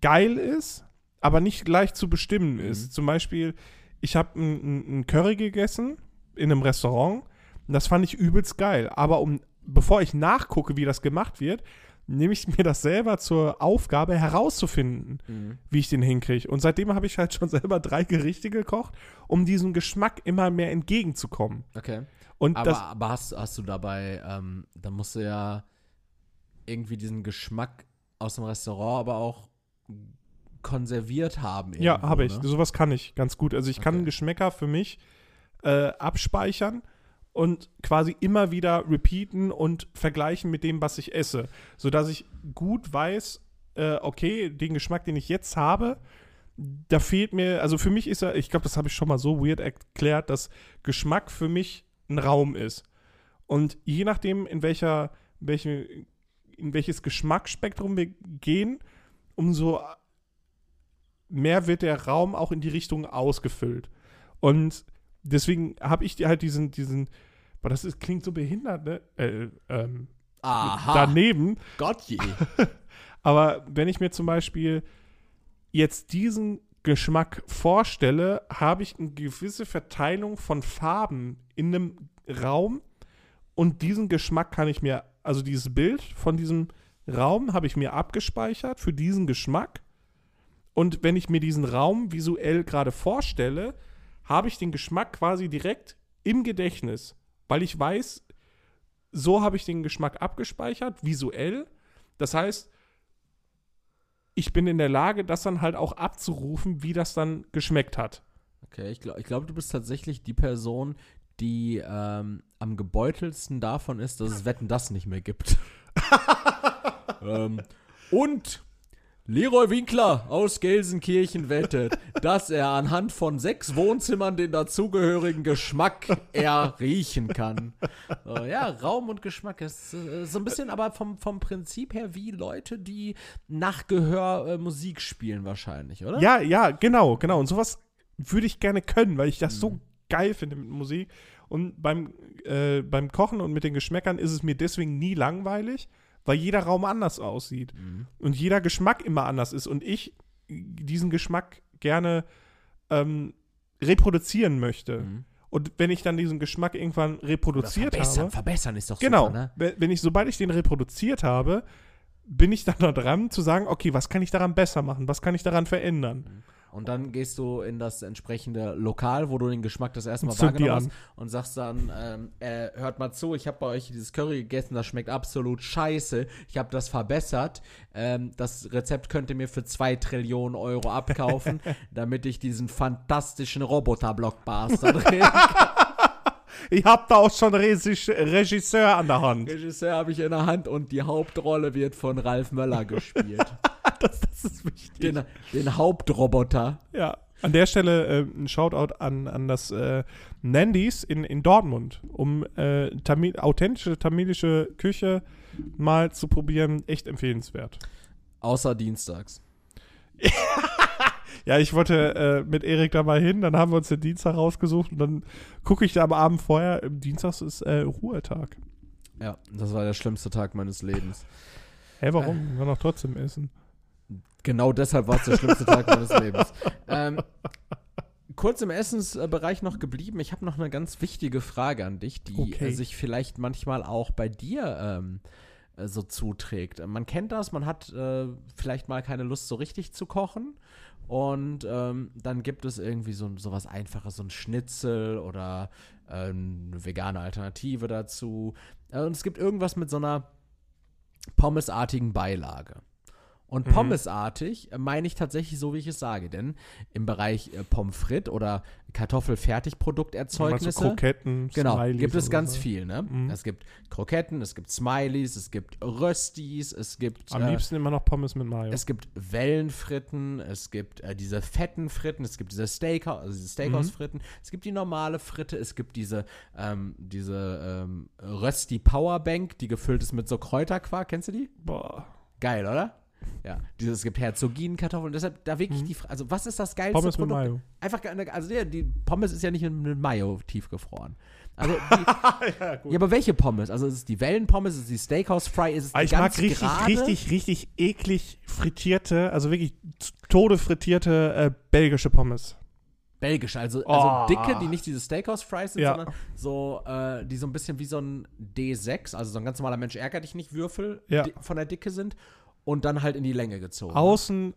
geil ist, aber nicht leicht zu bestimmen ist. Mhm. Zum Beispiel, ich habe einen Curry gegessen in einem Restaurant und das fand ich übelst geil. Aber um, bevor ich nachgucke, wie das gemacht wird, nehme ich mir das selber zur Aufgabe herauszufinden, mhm. wie ich den hinkriege. Und seitdem habe ich halt schon selber drei Gerichte gekocht, um diesem Geschmack immer mehr entgegenzukommen. Okay. Und aber, das, aber hast, hast du dabei, ähm, da musst du ja irgendwie diesen Geschmack aus dem Restaurant aber auch konserviert haben. Irgendwo, ja, habe ich. Ne? Sowas kann ich ganz gut. Also ich okay. kann Geschmäcker für mich äh, abspeichern und quasi immer wieder repeaten und vergleichen mit dem, was ich esse, sodass ich gut weiß, äh, okay, den Geschmack, den ich jetzt habe, da fehlt mir, also für mich ist er, ich glaube, das habe ich schon mal so weird erklärt, dass Geschmack für mich ein Raum ist. Und je nachdem, in welcher, welche, in welches Geschmacksspektrum wir gehen, umso mehr wird der Raum auch in die Richtung ausgefüllt. Und deswegen habe ich halt diesen, diesen, boah, das ist, klingt so behindert, ne? Äh, ähm, Aha. daneben. Gott je. Aber wenn ich mir zum Beispiel jetzt diesen Geschmack vorstelle, habe ich eine gewisse Verteilung von Farben in einem Raum und diesen Geschmack kann ich mir, also dieses Bild von diesem Raum habe ich mir abgespeichert für diesen Geschmack. Und wenn ich mir diesen Raum visuell gerade vorstelle, habe ich den Geschmack quasi direkt im Gedächtnis, weil ich weiß, so habe ich den Geschmack abgespeichert, visuell. Das heißt, ich bin in der Lage, das dann halt auch abzurufen, wie das dann geschmeckt hat. Okay, ich glaube, glaub, du bist tatsächlich die Person, die ähm, am gebeutelsten davon ist, dass es Wetten das nicht mehr gibt. ähm, und Leroy Winkler aus Gelsenkirchen wettet, dass er anhand von sechs Wohnzimmern den dazugehörigen Geschmack erriechen kann. So, ja, Raum und Geschmack ist äh, so ein bisschen aber vom, vom Prinzip her wie Leute, die nach Gehör äh, Musik spielen wahrscheinlich, oder? Ja, ja, genau, genau. Und sowas würde ich gerne können, weil ich das mhm. so geil finde mit Musik. Und beim, äh, beim Kochen und mit den Geschmäckern ist es mir deswegen nie langweilig weil jeder Raum anders aussieht mhm. und jeder Geschmack immer anders ist und ich diesen Geschmack gerne ähm, reproduzieren möchte. Mhm. Und wenn ich dann diesen Geschmack irgendwann reproduziert verbessern, habe. Verbessern ist doch genau, super, ne? Wenn ich, sobald ich den reproduziert habe, bin ich dann da dran zu sagen, okay, was kann ich daran besser machen? Was kann ich daran verändern? Mhm. Und dann gehst du in das entsprechende Lokal, wo du den Geschmack das erste Mal wahrgenommen hast und sagst dann, ähm, äh, hört mal zu, ich habe bei euch dieses Curry gegessen, das schmeckt absolut scheiße. Ich habe das verbessert. Ähm, das Rezept könnt ihr mir für zwei Trillionen Euro abkaufen, damit ich diesen fantastischen Roboter-Blockbuster drehen. Ich habe da auch schon Regisseur an der Hand. Regisseur habe ich in der Hand und die Hauptrolle wird von Ralf Möller gespielt. das, das ist wichtig. Den, den Hauptroboter. Ja. An der Stelle äh, ein Shoutout an, an das äh, Nandys in, in Dortmund, um äh, Tamil, authentische tamilische Küche mal zu probieren. Echt empfehlenswert. Außer dienstags. ja, ich wollte äh, mit Erik da mal hin, dann haben wir uns den Dienstag rausgesucht und dann gucke ich da am Abend vorher, Dienstags ist äh, Ruhetag. Ja, das war der schlimmste Tag meines Lebens. Hä, hey, warum? Wir waren noch trotzdem essen. Genau deshalb war es der schlimmste Tag meines Lebens. Ähm, kurz im Essensbereich noch geblieben. Ich habe noch eine ganz wichtige Frage an dich, die okay. sich vielleicht manchmal auch bei dir ähm, äh, so zuträgt. Man kennt das, man hat äh, vielleicht mal keine Lust, so richtig zu kochen. Und ähm, dann gibt es irgendwie so, so was Einfaches, so ein Schnitzel oder äh, eine vegane Alternative dazu. Äh, und es gibt irgendwas mit so einer pommesartigen Beilage. Und mhm. pommesartig äh, meine ich tatsächlich so, wie ich es sage. Denn im Bereich äh, Pommes frites oder Kartoffelfertigprodukterzeugnisse. Kroketten, genau, Smileys gibt es ganz so. viel. Ne? Mhm. Es gibt Kroketten, es gibt Smileys, es gibt Röstis, es gibt. Am äh, liebsten immer noch Pommes mit Mayo. Es gibt Wellenfritten, es gibt äh, diese fetten Fritten, es gibt diese Steakhouse, also diese Steakhouse-Fritten, mhm. es gibt die normale Fritte, es gibt diese, ähm, diese ähm, Rösti Powerbank, die gefüllt ist mit so Kräuterquark. Kennst du die? Boah. Geil, oder? Ja, dieses, es gibt Herzoginkartoffeln. Deshalb da wirklich mhm. die Frage, also was ist das geilste Pommes Produkt? Mit Mayo. Einfach, also ja, die Pommes ist ja nicht mit Mayo tiefgefroren. Also die, ja, ja, aber welche Pommes? Also ist es die Wellenpommes, ist es die Steakhouse Fry, ist es die ich ganz mag richtig, gerade? richtig, richtig eklig frittierte, also wirklich tode frittierte äh, belgische Pommes. Belgische, also, also oh. dicke, die nicht diese Steakhouse Fries sind, ja. sondern so, äh, die so ein bisschen wie so ein D6, also so ein ganz normaler Mensch ärgert dich nicht Würfel von der Dicke sind und dann halt in die Länge gezogen. Außen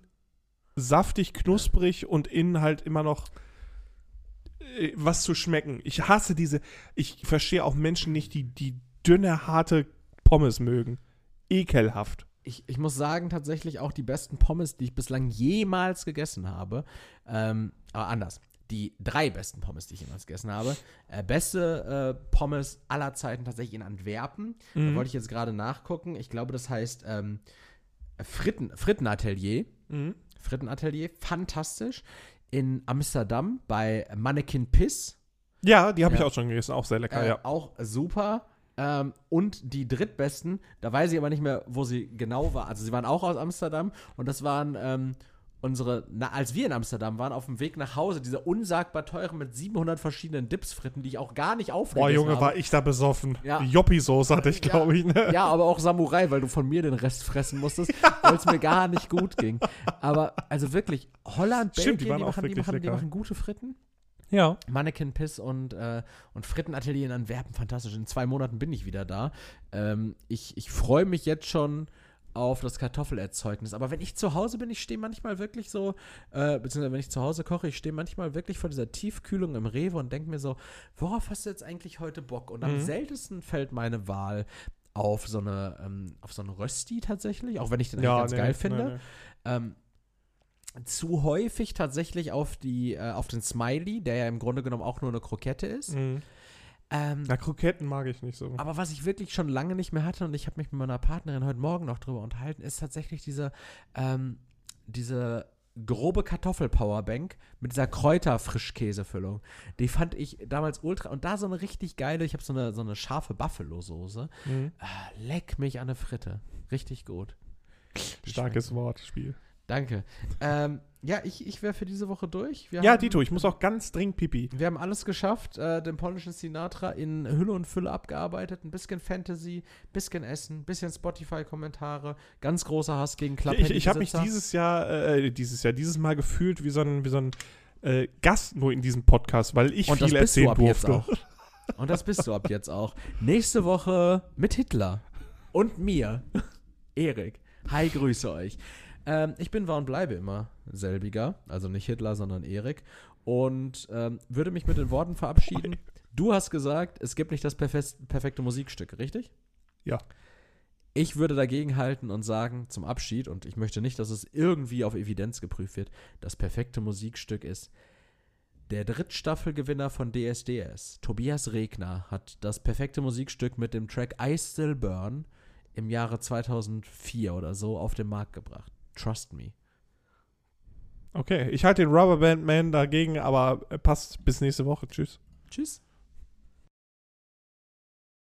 saftig, knusprig und innen halt immer noch äh, was zu schmecken. Ich hasse diese, ich verstehe auch Menschen nicht, die, die dünne, harte Pommes mögen. Ekelhaft. Ich, ich muss sagen, tatsächlich auch die besten Pommes, die ich bislang jemals gegessen habe. Ähm, aber anders. Die drei besten Pommes, die ich jemals gegessen habe. Äh, beste äh, Pommes aller Zeiten tatsächlich in Antwerpen. Mhm. Da wollte ich jetzt gerade nachgucken. Ich glaube, das heißt ähm, Fritten, Frittenatelier. Mhm. Frittenatelier, fantastisch. In Amsterdam bei Mannequin Piss. Ja, die habe ja. ich auch schon gegessen, auch sehr lecker, äh, ja. Auch super. Ähm, und die drittbesten, da weiß ich aber nicht mehr, wo sie genau war. Also sie waren auch aus Amsterdam und das waren ähm, unsere, na, als wir in Amsterdam waren, auf dem Weg nach Hause, diese unsagbar teuren mit 700 verschiedenen Dipsfritten, die ich auch gar nicht aufgegessen Boah, Junge, habe. war ich da besoffen. Ja. Joppi-Soße hatte ich, glaube ja, ich. Ne? Ja, aber auch Samurai, weil du von mir den Rest fressen musstest, weil es mir gar nicht gut ging. Aber also wirklich, Holland, Stimmt, Belgien, die, die, machen, die, machen, die machen gute Fritten. Ja. Mannequin Piss und, äh, und Frittenatelier in Antwerpen, fantastisch. In zwei Monaten bin ich wieder da. Ähm, ich ich freue mich jetzt schon auf das Kartoffelerzeugnis. Aber wenn ich zu Hause bin, ich stehe manchmal wirklich so, äh, beziehungsweise wenn ich zu Hause koche, ich stehe manchmal wirklich vor dieser Tiefkühlung im Rewe und denke mir so, worauf hast du jetzt eigentlich heute Bock? Und am mhm. seltensten fällt meine Wahl auf so eine, ähm, auf so einen Rösti tatsächlich, auch wenn ich den ja, ganz nee, geil finde. Nee, nee. Ähm, zu häufig tatsächlich auf die, äh, auf den Smiley, der ja im Grunde genommen auch nur eine Krokette ist. Mhm. Ähm, Na, Kroketten mag ich nicht so. Aber was ich wirklich schon lange nicht mehr hatte und ich habe mich mit meiner Partnerin heute Morgen noch drüber unterhalten, ist tatsächlich diese, ähm, diese grobe Kartoffelpowerbank mit dieser Kräuterfrischkäsefüllung. Die fand ich damals ultra. Und da so eine richtig geile, ich habe so eine, so eine scharfe Buffalo-Soße. Mhm. Ah, leck mich an eine Fritte. Richtig gut. Starkes Wortspiel. Danke. Ähm, ja, ich, ich wäre für diese Woche durch. Wir ja, haben, Dito, ich muss auch ganz dringend pipi. Wir haben alles geschafft, äh, den polnischen Sinatra in Hülle und Fülle abgearbeitet. Ein bisschen Fantasy, bisschen Essen, bisschen Spotify-Kommentare, ganz großer Hass gegen Klappe. Ich, ich habe mich dieses Jahr, äh, dieses Jahr, dieses Mal gefühlt wie so ein, wie so ein äh, Gast nur in diesem Podcast, weil ich und viel erzählen durfte. Und das bist du ab jetzt auch. Nächste Woche mit Hitler und mir, Erik. Hi, grüße euch. Ähm, ich bin war und bleibe immer selbiger, also nicht Hitler, sondern Erik. Und ähm, würde mich mit den Worten verabschieden. Du hast gesagt, es gibt nicht das perfekte Musikstück, richtig? Ja. Ich würde dagegen halten und sagen, zum Abschied, und ich möchte nicht, dass es irgendwie auf Evidenz geprüft wird, das perfekte Musikstück ist. Der Drittstaffelgewinner von DSDS, Tobias Regner, hat das perfekte Musikstück mit dem Track I Still Burn im Jahre 2004 oder so auf den Markt gebracht. Trust me. Okay, ich halte den Rubberband Man dagegen, aber passt bis nächste Woche. Tschüss. Tschüss.